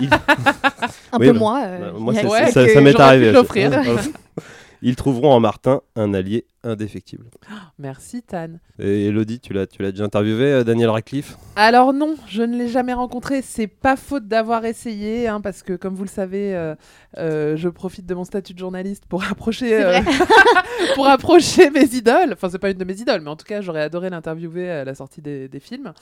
Il- Un Oui, peu bah, moi. euh, bah, moi, c'est- Ouais, ça, ça m'est arrivé. Ils trouveront en Martin un allié indéfectible. Merci, Tan. Et Elodie, tu l'as, tu l'as déjà interviewé, euh, Daniel Radcliffe? Alors non, je ne l'ai jamais rencontré. C'est pas faute d'avoir essayé, hein, parce que comme vous le savez, euh, euh, je profite de mon statut de journaliste pour approcher, euh, pour approcher mes idoles. Enfin, c'est pas une de mes idoles, mais en tout cas, j'aurais adoré l'interviewer à la sortie des, des films.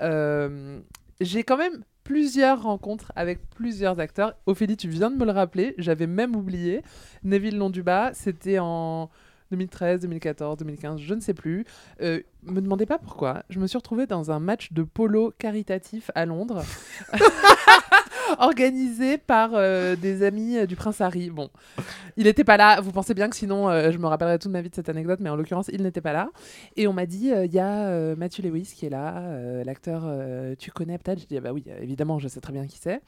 Euh, j'ai quand même plusieurs rencontres avec plusieurs acteurs. Ophélie, tu viens de me le rappeler. J'avais même oublié. Neville Londubat, c'était en 2013, 2014, 2015, je ne sais plus. Euh, me demandez pas pourquoi. Je me suis retrouvée dans un match de polo caritatif à Londres. organisé par euh, des amis euh, du prince Harry. Bon, il n'était pas là. Vous pensez bien que sinon, euh, je me rappellerai toute ma vie de cette anecdote, mais en l'occurrence, il n'était pas là. Et on m'a dit, il y a Matthew Lewis qui est là, l'acteur, tu connais peut-être? J'ai dit, ah bah oui, évidemment, je sais très bien qui c'est.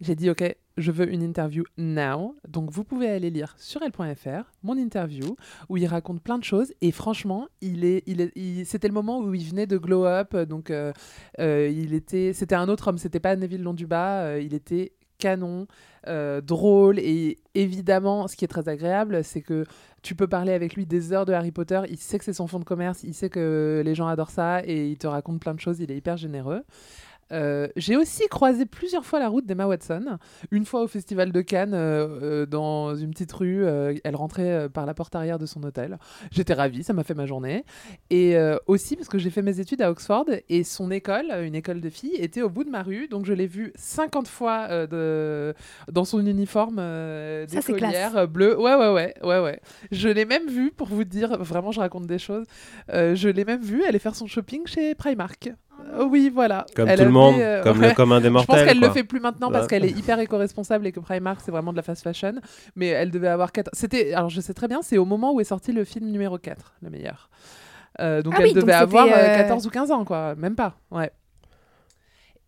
J'ai dit, ok, je veux une interview now. Donc, vous pouvez aller lire sur elle.fr mon interview où il raconte plein de choses. Et franchement, il est, il est, c'était le moment où il venait de glow up. Donc, euh, euh, il était, c'était un autre homme. C'était pas Neville Londubat. euh, il était canon, euh, drôle. Et évidemment, ce qui est très agréable, c'est que tu peux parler avec lui des heures de Harry Potter. Il sait que c'est son fond de commerce. Il sait que les gens adorent ça et il te raconte plein de choses. Il est hyper généreux. Euh, j'ai aussi croisé plusieurs fois la route d'Emma Watson. Une fois au Festival de Cannes, euh, euh, dans une petite rue. euh, elle rentrait par la porte arrière de son hôtel. J'étais ravie, ça m'a fait ma journée. Et aussi parce que j'ai fait mes études à Oxford et son école, une école de filles, était au bout de ma rue. Donc je l'ai vue 50 fois de... dans son uniforme d'écolière classe. euh, bleu. Ouais, ouais, ouais, ouais, ouais. Je l'ai même vue, pour vous dire, vraiment, je raconte des choses. Je l'ai même vue aller faire son shopping chez Primark. Euh, oui, voilà. Comme Elle tout le monde, euh, comme ouais. le commun des Je pense mortels, qu'elle le fait plus maintenant parce qu'elle est hyper éco-responsable et que Primark c'est vraiment de la fast fashion. Mais elle devait avoir 4. C'était. Alors je sais très bien, c'est au moment où est sorti le film numéro 4, le meilleur. Euh, donc Ah elle oui, devait avoir euh, 14 ou 15 ans, quoi. Même pas. Ouais.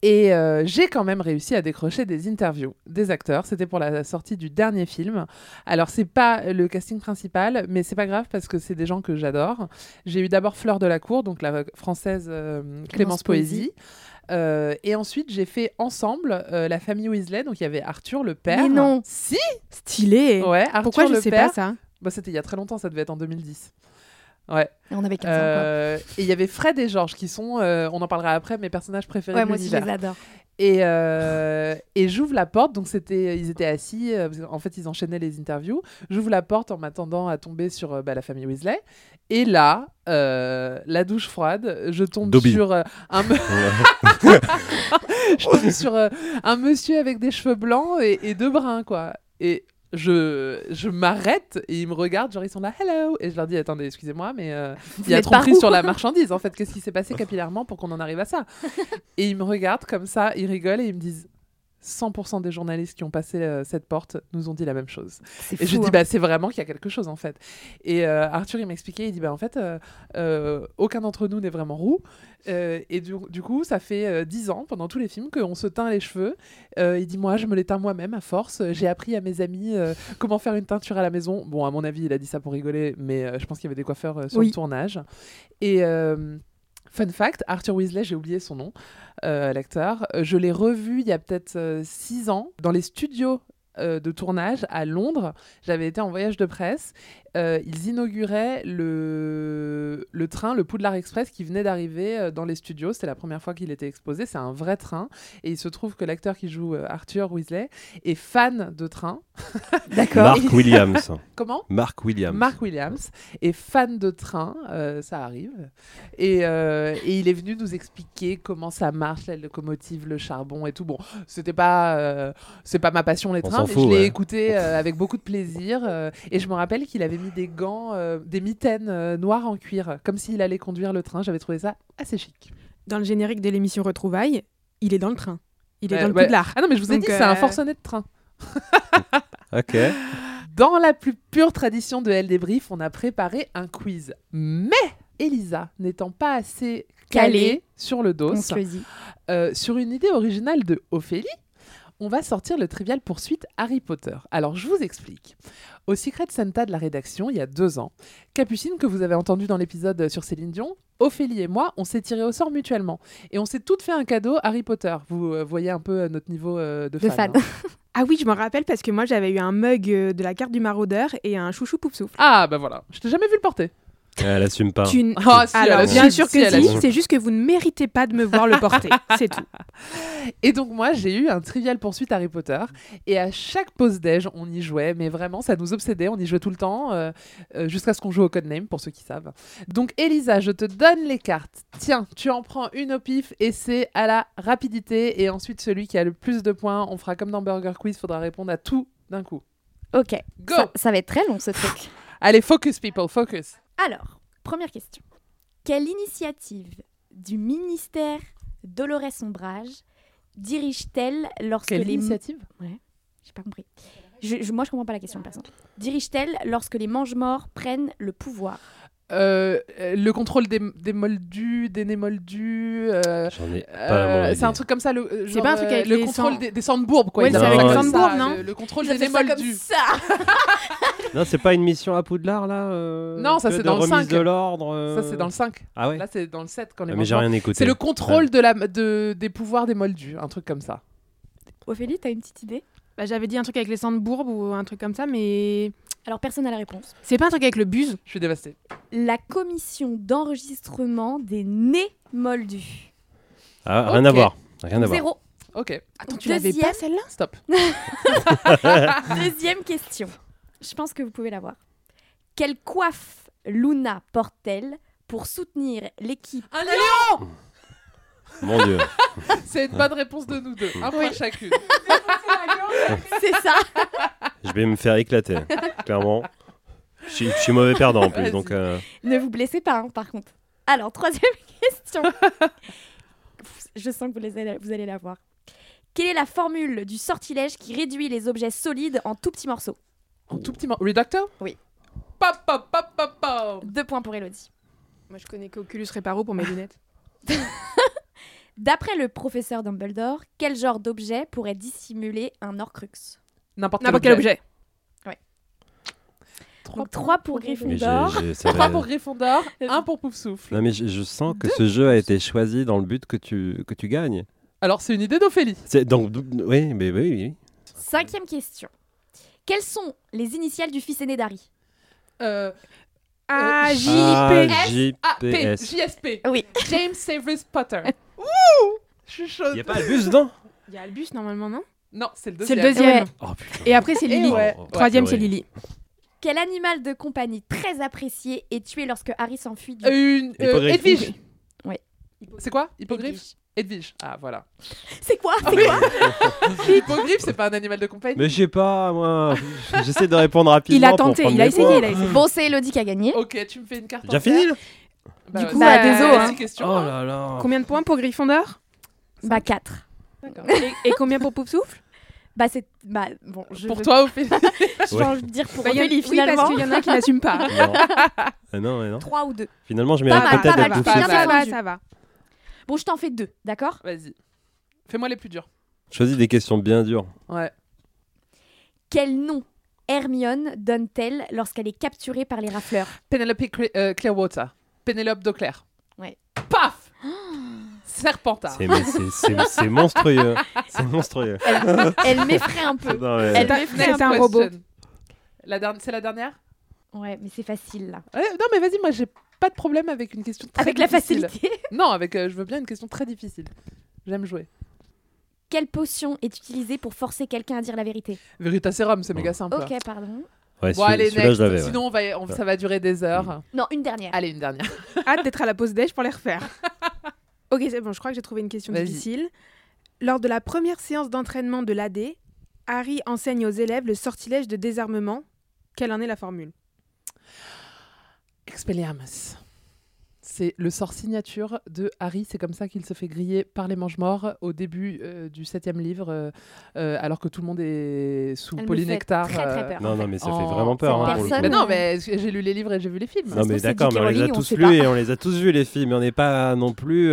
Et euh, j'ai quand même réussi à décrocher des interviews des acteurs. C'était pour la sortie du dernier film. Alors c'est pas le casting principal, mais c'est pas grave parce que c'est des gens que j'adore. J'ai eu d'abord Fleur de la Cour, donc la française euh, Clémence, Clémence Poésie. Euh, et ensuite, j'ai fait ensemble euh, la famille Weasley. Donc, il y avait Arthur, le père. Mais non. Si Stylé Ouais, Arthur, Pourquoi je le sais père. pas ça? Bah, C'était il y a très longtemps, ça devait être en 2010. Ouais. Et on avait 15 ans, quoi. Euh, et il y avait Fred et Georges qui sont, euh, on en parlera après, mes personnages préférés Ouais, de moi aussi, je les adore. Et, euh, et j'ouvre la porte, donc c'était, ils étaient assis, euh, qu'en fait ils enchaînaient les interviews. J'ouvre la porte en m'attendant à tomber sur euh, bah, la famille Weasley. Et là, euh, la douche froide, je tombe Dobby. sur euh, un, me- je tombe sur euh, un monsieur avec des cheveux blancs et, et deux bruns, quoi. Et je, je m'arrête et ils me regardent, genre ils sont là, hello. Et je leur dis, attendez, excusez-moi, mais euh, il y a tromperie sur la marchandise, en fait. Qu'est-ce qui s'est passé capillairement pour qu'on en arrive à ça? Et ils me regardent comme ça, ils rigolent et ils me disent 100% des journalistes qui ont passé euh, cette porte nous ont dit la même chose. Et je dis, hein. bah, c'est vraiment qu'il y a quelque chose en fait. Et euh, Arthur, il m'expliquait, il dit, bah, en fait, euh, aucun d'entre nous n'est vraiment roux. Et du, du coup, ça fait euh, 10 ans, pendant tous les films, qu'on se teint les cheveux. Il dit, moi, je me les teins moi-même à force. J'ai appris à mes amis comment faire une teinture à la maison. Bon, à mon avis, il a dit ça pour rigoler, mais je pense qu'il y avait des coiffeurs sur Oui. le tournage. Et. Euh, Fun fact, Arthur Weasley, j'ai oublié son nom, euh, l'acteur. Euh, Je l'ai revu il y a peut-être 6 ans dans les studios euh, de tournage à Londres. J'avais été en voyage de presse. Euh, ils inauguraient le, le train, le Poudlard Express, qui venait d'arriver euh, dans les studios. C'était la première fois qu'il était exposé. C'est un vrai train. Et il se trouve que l'acteur qui joue euh, Arthur Weasley est fan de train. Mark Williams. Comment? Mark Williams. Mark Williams est fan de train, euh, ça arrive. Et, euh, et il est venu nous expliquer comment ça marche, la locomotive, le charbon et tout. Bon, c'était pas, euh, c'est pas ma passion les On trains, s'en mais fout, je l'ai ouais. écouté euh, avec beaucoup de plaisir. euh, et je me rappelle qu'il avait mis des gants, euh, des mitaines euh, noires en cuir, comme s'il allait conduire le train. J'avais trouvé ça assez chic. Dans le générique de l'émission Retrouvailles, il est dans le train. Il est dans le ouais. Poudlard. Ah non, mais je vous ai Donc, dit, c'est un forcené de train. Ok. Dans la plus pure tradition de Elle Débrief, on a préparé un quiz. Mais Elisa, n'étant pas assez calée Calée. sur le dos, euh, sur une idée originale de Ophélie, on va sortir le trivial poursuite Harry Potter. Alors, je vous explique. Au Secret Santa de la rédaction, il y a deux ans, Capucine, que vous avez entendu dans l'épisode sur Céline Dion, Ophélie et moi, on s'est tiré au sort mutuellement. Et on s'est toutes fait un cadeau Harry Potter. Vous euh, voyez un peu euh, notre niveau euh, de, De fan. fan. hein. Ah oui, je me rappelle parce que moi j'avais eu un mug euh, de la carte du maraudeur et un chouchou pouf souffle. Ah, bah voilà. Je t'ai jamais vu le porter. Elle assume pas. Tu n- Ah, si, elle Alors assume, bien sûr si, que elle si, assume. c'est juste que vous ne méritez pas de me voir le porter, c'est tout. Et donc moi j'ai eu un trivial poursuite Harry Potter et à chaque pause déj on y jouait mais vraiment ça nous obsédait on y jouait tout le temps euh, euh, jusqu'à ce qu'on joue au codename pour ceux qui savent. Donc Elisa je te donne les cartes. Tiens tu en prends une au pif et c'est à la rapidité et ensuite celui qui a le plus de points on fera comme dans Burger Quiz faudra répondre à tout d'un coup. Ok. Go Ça, ça va être très long ce truc. Allez focus people focus. Alors, première question. Quelle initiative du ministère Dolores Ombrage dirige-t-elle lorsque Quelle les... initiative? Ouais, j'ai pas compris. Je- je- moi, je comprends pas la question, personne. Dirige-t-elle lorsque les mange-morts prennent le pouvoir? Euh, euh, le contrôle des, des moldus, des némoldus. euh, J'en ai pas la euh, moindre c'est un truc comme ça. le- euh, C'est pas un truc euh, avec le les contrôle sang- des, des sandbourbes, quoi. Ouais, c'est avec les sandbourbes, ça, non le, le contrôle Ils des némoldus. ça Non, c'est pas une mission à Poudlard là euh, Non, ça, c'est de dans le remise 5. de l'ordre. euh, Ça, c'est dans le 5. Ah ouais Là, c'est dans le 7 quand les Ah, Mais j'ai rien écouté. C'est le contrôle de la, de, des pouvoirs des moldus, un truc comme ça. Ophélie, t'as une petite idée? Bah, J'avais dit un truc avec les sandbourbes ou un truc comme ça, mais Alors, personne n'a la réponse. c'est pas un truc avec le buse. Je suis dévastée. La commission d'enregistrement des nés moldus. Ah, rien à voir. Rien à voir. Zéro. Ok. Attends, tu l'avais Deuxième. pas celle-là Stop. Deuxième question. Je pense que vous pouvez l'avoir. Quelle coiffe Luna porte-t-elle pour soutenir l'équipe Un lion Mon Dieu. C'est une bonne réponse de nous deux. Un point Oui. chacune. C'est ça. Je vais me faire éclater, clairement. Je suis, je suis mauvais perdant en plus, donc euh, Ne vous blessez pas, hein, par contre. Alors, troisième question. Je sens que vous, les allez, vous allez la voir. Quelle est la formule du sortilège qui réduit les objets solides en tout petits morceaux? En tout petit morceau. Reductor Oui. Pop, pop, pop, pop, pop. Deux points pour Elodie. Moi, je connais qu'Oculus Reparo pour mes lunettes. D'après le professeur Dumbledore, quel genre d'objet pourrait dissimuler un Horcrux? N'importe N'importe quel objet. Donc 3 pour Gryffondor. j'ai- ça 3 va- pour Gryffondor, 1 pour Poufsouffle. Non mais je, je sens que ce jeu a été choisi dans le but que tu, que tu gagnes. Alors, c'est une idée d'Ophélie. C'est donc oui, mais oui, oui. Cinquième question. Quelles sont les initiales du fils aîné d'Harry? Euh, Ah, Euh, J, P. J, A, P, P, S. JSP. Oui. James Severus Potter. Wouh Je suis chaude. Il y a pas le bus dedans? Il y a Albus normalement, non? Non, c'est le C'est deuxième. le deuxième. Ouais. Oh. Et après, c'est Lily. ouais. Troisième, Ouais. c'est Lily. Quel animal de compagnie très apprécié est tué lorsque Harry s'enfuit du... Une euh, Hippogriffe. Edwige. Ouais. C'est quoi? Hippogriffe Edwige. Edwige. Ah, voilà. C'est quoi? Ah C'est quoi? Hippogriffe, c'est pas un animal de compagnie Mais je sais pas, moi. J'essaie de répondre rapidement. Il a tenté, il a essayé, il a essayé. Bon, c'est Elodie qui a gagné. Ok, tu me fais une carte Déjà fini là Bah, Du ouais. coup, Bah, désolé, hein. Oh là là. Combien de points pour Gryffondor? Bah 4. D'accord. et, et combien pour Poufsouffle Bah c'est... Bah bon, je Pour veux- toi, Ophélie J'ai Ouais. envie de dire pour Bah, Oui, finalement. parce qu'il y en a un qui n'assume pas. Non. Ah non, non. 3 ou 2. Finalement, je mal, peut-être ça va, ça va. Bon, je t'en fais 2, d'accord? Vas-y. Fais-moi les plus durs. Choisis des questions bien dures. Ouais. Quel nom Hermione donne-t-elle lorsqu'elle est capturée par les rafleurs? Penelope Cre- euh, Clearwater. Pénélope Dauclair. Ouais. Paf Serpentard. C'est mais c'est- c'est- c'est monstrueux. C'est monstrueux. Elle, elle m'effraie un peu. Non, mais- Elle m'effraie un C'est un peu. robot. Question. La dernière, c'est la dernière? Ouais, mais c'est facile là. Ouais, Non, mais vas-y, moi j'ai pas de problème avec une question très Avec la facilité. Non, avec, euh, je veux bien une question très difficile. J'aime jouer. Quelle potion est utilisée pour forcer quelqu'un à dire la vérité? Veritaserum, c'est méga simple. Ok, pardon. Ouais, Bon, allez, next. je l'avais. ouais. Sinon, on va, on- ça va durer des heures. Non, une dernière. Allez, une dernière. Hâte d'être à la pause déj pour les refaire. ok, c'est bon, je crois que j'ai trouvé une question difficile. Lors de la première séance d'entraînement de l'AD, Harry enseigne aux élèves le sortilège de désarmement. Quelle en est la formule? Expelliarmus. C'est le sort signature de Harry. C'est comme ça qu'il se fait griller par les mange-morts au début euh, du septième livre, euh, euh, alors que tout le monde est sous Elle me polynectar. fait très, très peur. Non, non, mais ça en- fait vraiment peur. hein, Personne-. Mais non, mais j'ai lu les livres et j'ai vu les films. Non, mais d'accord, mais on les a tous lus et on les a tous vus, les films. Mais on n'est pas non plus.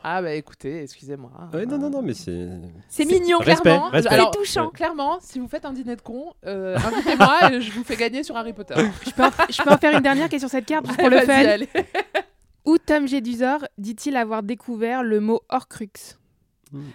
Euh, Ah bah écoutez, excusez-moi. Ouais, non, non, non, mais c'est. C'est mignon, Respect, clairement. respect. Alors, C'est touchant. Clairement, si vous faites un dîner de con, euh, invitez-moi et je vous fais gagner sur Harry Potter. je peux, en, je peux en faire une dernière qui est sur cette carte, juste pour le fun. allez. Où Tom Jedusor dit-il avoir découvert le mot Horcrux?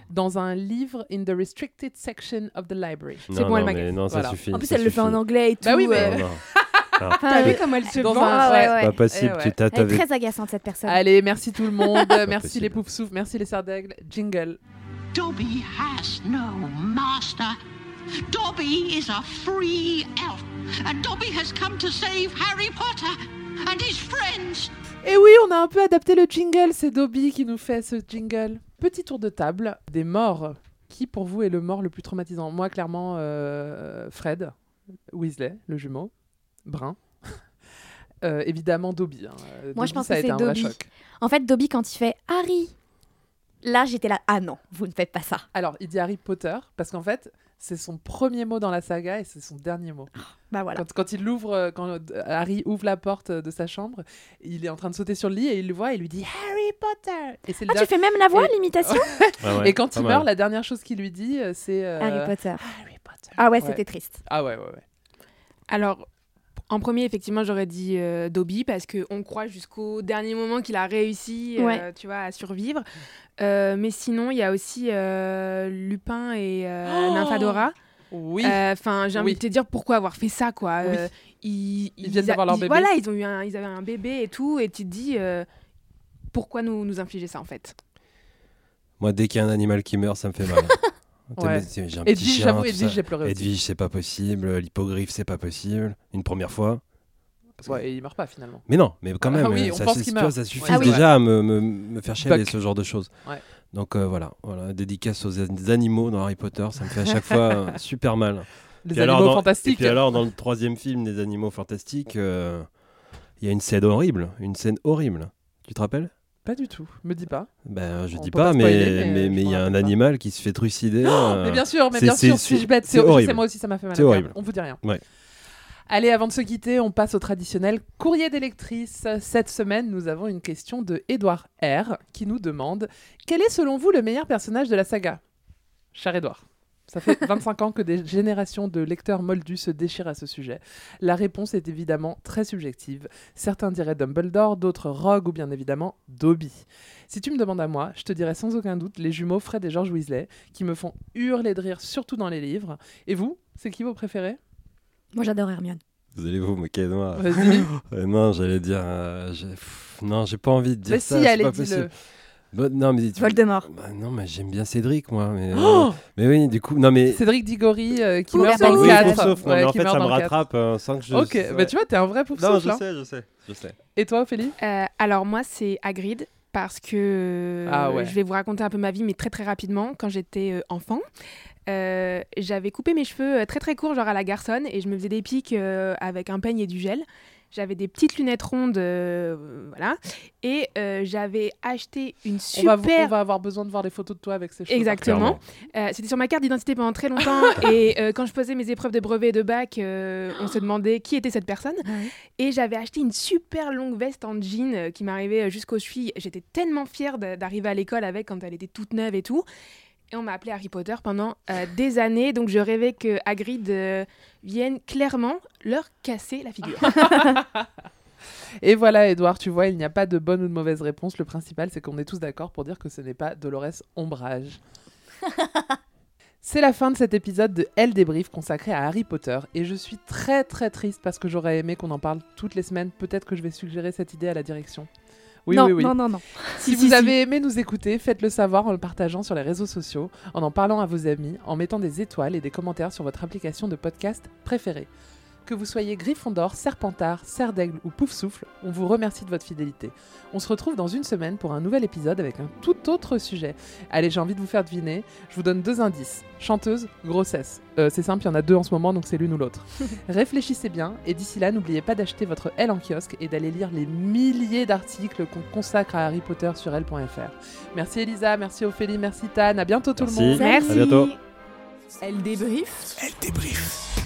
Dans un livre in the restricted section of the library. C'est bon, elle m'a. Non, ça Voilà. suffit. En plus, ça elle le fait en anglais et tout. Bah oui, mais- euh, T'as elle- vu comment elle se Dans vend Ah ouais, ouais. ouais. Pas possible. Eh ouais. Tu t'as- Elle est très agaçante cette personne. Allez, merci tout le monde. merci possible. les poufs souffles, merci les d'aigle. Jingle. Dobby has no master. Dobby is a free elf, and Dobby has come to save Harry Potter and his friends. Et oui, on a un peu adapté le jingle. C'est Dobby qui nous fait ce jingle. Petit tour de table des morts. Qui pour vous est le mort le plus traumatisant? Moi, clairement, euh, Fred Weasley, le jumeau, brun. Euh, évidemment, Dobby. hein. Euh, Moi, je Dobby, pense ça que c'est un vrai Dobby. choc. En fait, Dobby, quand il fait Harry, là, j'étais là. Ah non, vous ne faites pas ça. Alors, il dit Harry Potter parce qu'en fait, c'est son premier mot dans la saga et c'est son dernier mot. Bah voilà. Quand, quand il l'ouvre, euh, quand Harry ouvre la porte de sa chambre, il est en train de sauter sur le lit et il le voit et il lui dit Harry Potter. Et c'est Ah, tu fais même la voix, Et- l'imitation Ah ouais, Et quand il mal. meurt, la dernière chose qu'il lui dit, c'est euh, Harry Potter. Harry Potter. Ah ouais, Ouais. c'était triste. Ah ouais, ouais, ouais. Alors, en premier, effectivement, j'aurais dit euh, Dobby parce qu'on croit jusqu'au dernier moment qu'il a réussi, euh, Ouais. tu vois, à survivre. Euh, mais sinon, il y a aussi euh, Lupin et euh, Oh Nymphadora. Oui. Enfin, j'ai envie Oui. de te dire pourquoi avoir fait ça, quoi. Oui. Ils, Ils viennent a- d'avoir leur bébé. Voilà, ils ont eu un, ils avaient un bébé et tout, et tu te dis euh, pourquoi nous nous infliger ça en fait? Moi, dès qu'il y a un animal qui meurt, ça me fait mal. Ouais. J'ai un Edwige, petit chien, j'avoue, Edwige, j'ai pleuré. Edwige, c'est pas possible. L'hippogriffe, c'est pas possible. Une première fois. Ouais, et il meurt pas finalement. Mais non, mais quand Ah même, oui, euh, on ça, meurt. ça suffit Ah oui. déjà à me, me, me faire chialer Buck. ce genre de choses. Ouais. Donc euh, voilà, voilà, dédicace aux an- animaux dans Harry Potter, ça me fait à chaque fois euh, super mal. Les Puis alors, animaux dans- fantastiques. Et puis alors, dans le troisième film des animaux fantastiques, euh, il y a une scène horrible, une scène horrible. Tu te rappelles? Pas du tout, me dis pas. Ben, je On dis pas, pas mais spoiler, mais mais je mais il y a un pas. animal qui se fait trucider. Oh, euh, mais bien sûr, mais bien sûr, si c'est- je bête, c'est horrible. moi aussi ça m'a fait mal. C'est horrible. On vous dit rien. Ouais. Allez, avant de se quitter, on passe au traditionnel courrier des lectrices. Cette semaine, nous avons une question de Édouard R qui nous demande Quel est selon vous le meilleur personnage de la saga? Cher Édouard. Ça fait 25 ans que des générations de lecteurs moldus se déchirent à ce sujet. La réponse est évidemment très subjective. Certains diraient Dumbledore, d'autres Rogue ou bien évidemment Dobby. Si tu me demandes à moi, je te dirais sans aucun doute les jumeaux Fred et George Weasley, qui me font hurler de rire, surtout dans les livres. Et vous, c'est qui vos préférés? Moi, j'adore Hermione. Vous allez vous moquer de moi. Vas-y. Euh, non, j'allais dire. euh, j'ai- pff, non, j'ai pas envie de dire Mais ça. si, allez, pas dis-le. possible. Bah, non, mais tu- Voldemort. Bah, non, mais j'aime bien Cédric, moi. Mais, euh, Oh mais oui, du coup, non, mais. Cédric Diggory euh, qui meurt dans le Oui, 4. pour sauf, non, Ouais, mais en fait, ça me dans le 4. rattrape euh, sans que je. Ok, ouais. bah tu vois, t'es un vrai pouf Non, je hein. sais, je sais, je sais. Et toi, Ophélie? Euh, alors moi, c'est Hagrid parce que Ah ouais. je vais vous raconter un peu ma vie, mais très très rapidement. Quand j'étais euh, enfant, euh, j'avais coupé mes cheveux euh, très très courts, genre à la garçonne, et je me faisais des pics euh, avec un peigne et du gel. J'avais des petites lunettes rondes, euh, voilà, et euh, j'avais acheté une on super. va, on va avoir besoin de voir des photos de toi avec ces cheveux. Exactement. Euh, C'était sur ma carte d'identité pendant très longtemps. et euh, quand je posais mes épreuves de brevet et de bac, euh, on se demandait qui était cette personne. Et j'avais acheté une super longue veste en jean qui m'arrivait jusqu'aux chevilles. J'étais tellement fière d'arriver à l'école avec quand elle était toute neuve et tout. Et on m'a appelé Harry Potter pendant euh, des années. Donc je rêvais que Hagrid euh, vienne clairement leur casser la figure. Et voilà, Edouard, tu vois, il n'y a pas de bonne ou de mauvaise réponse. Le principal, c'est qu'on est tous d'accord pour dire que ce n'est pas Dolores Ombrage. C'est la fin de cet épisode de Elle débrief consacré à Harry Potter et je suis très très triste parce que j'aurais aimé qu'on en parle toutes les semaines. Peut-être que je vais suggérer cette idée à la direction. Oui, non, oui, oui. non, non, non. Si, Si, vous si, avez aimé nous écouter, faites-le savoir en le partageant sur les réseaux sociaux, en en parlant à vos amis, en mettant des étoiles et des commentaires sur votre application de podcast préférée. Que vous soyez Gryffondor, Serpentard, Serre d'Aigle ou Pouf Souffle, on vous remercie de votre fidélité. On se retrouve dans une semaine pour un nouvel épisode avec un tout autre sujet. Allez, j'ai envie de vous faire deviner. Je vous donne deux indices. Chanteuse, grossesse. Euh, c'est simple, il y en a deux en ce moment, donc c'est l'une ou l'autre. Réfléchissez bien et d'ici là, n'oubliez pas d'acheter votre L en kiosque et d'aller lire les milliers d'articles qu'on consacre à Harry Potter sur L.fr. Merci Elisa, merci Ophélie, merci Tan. À bientôt tout le monde. Merci. À bientôt. Elle débrief. Elle débrief.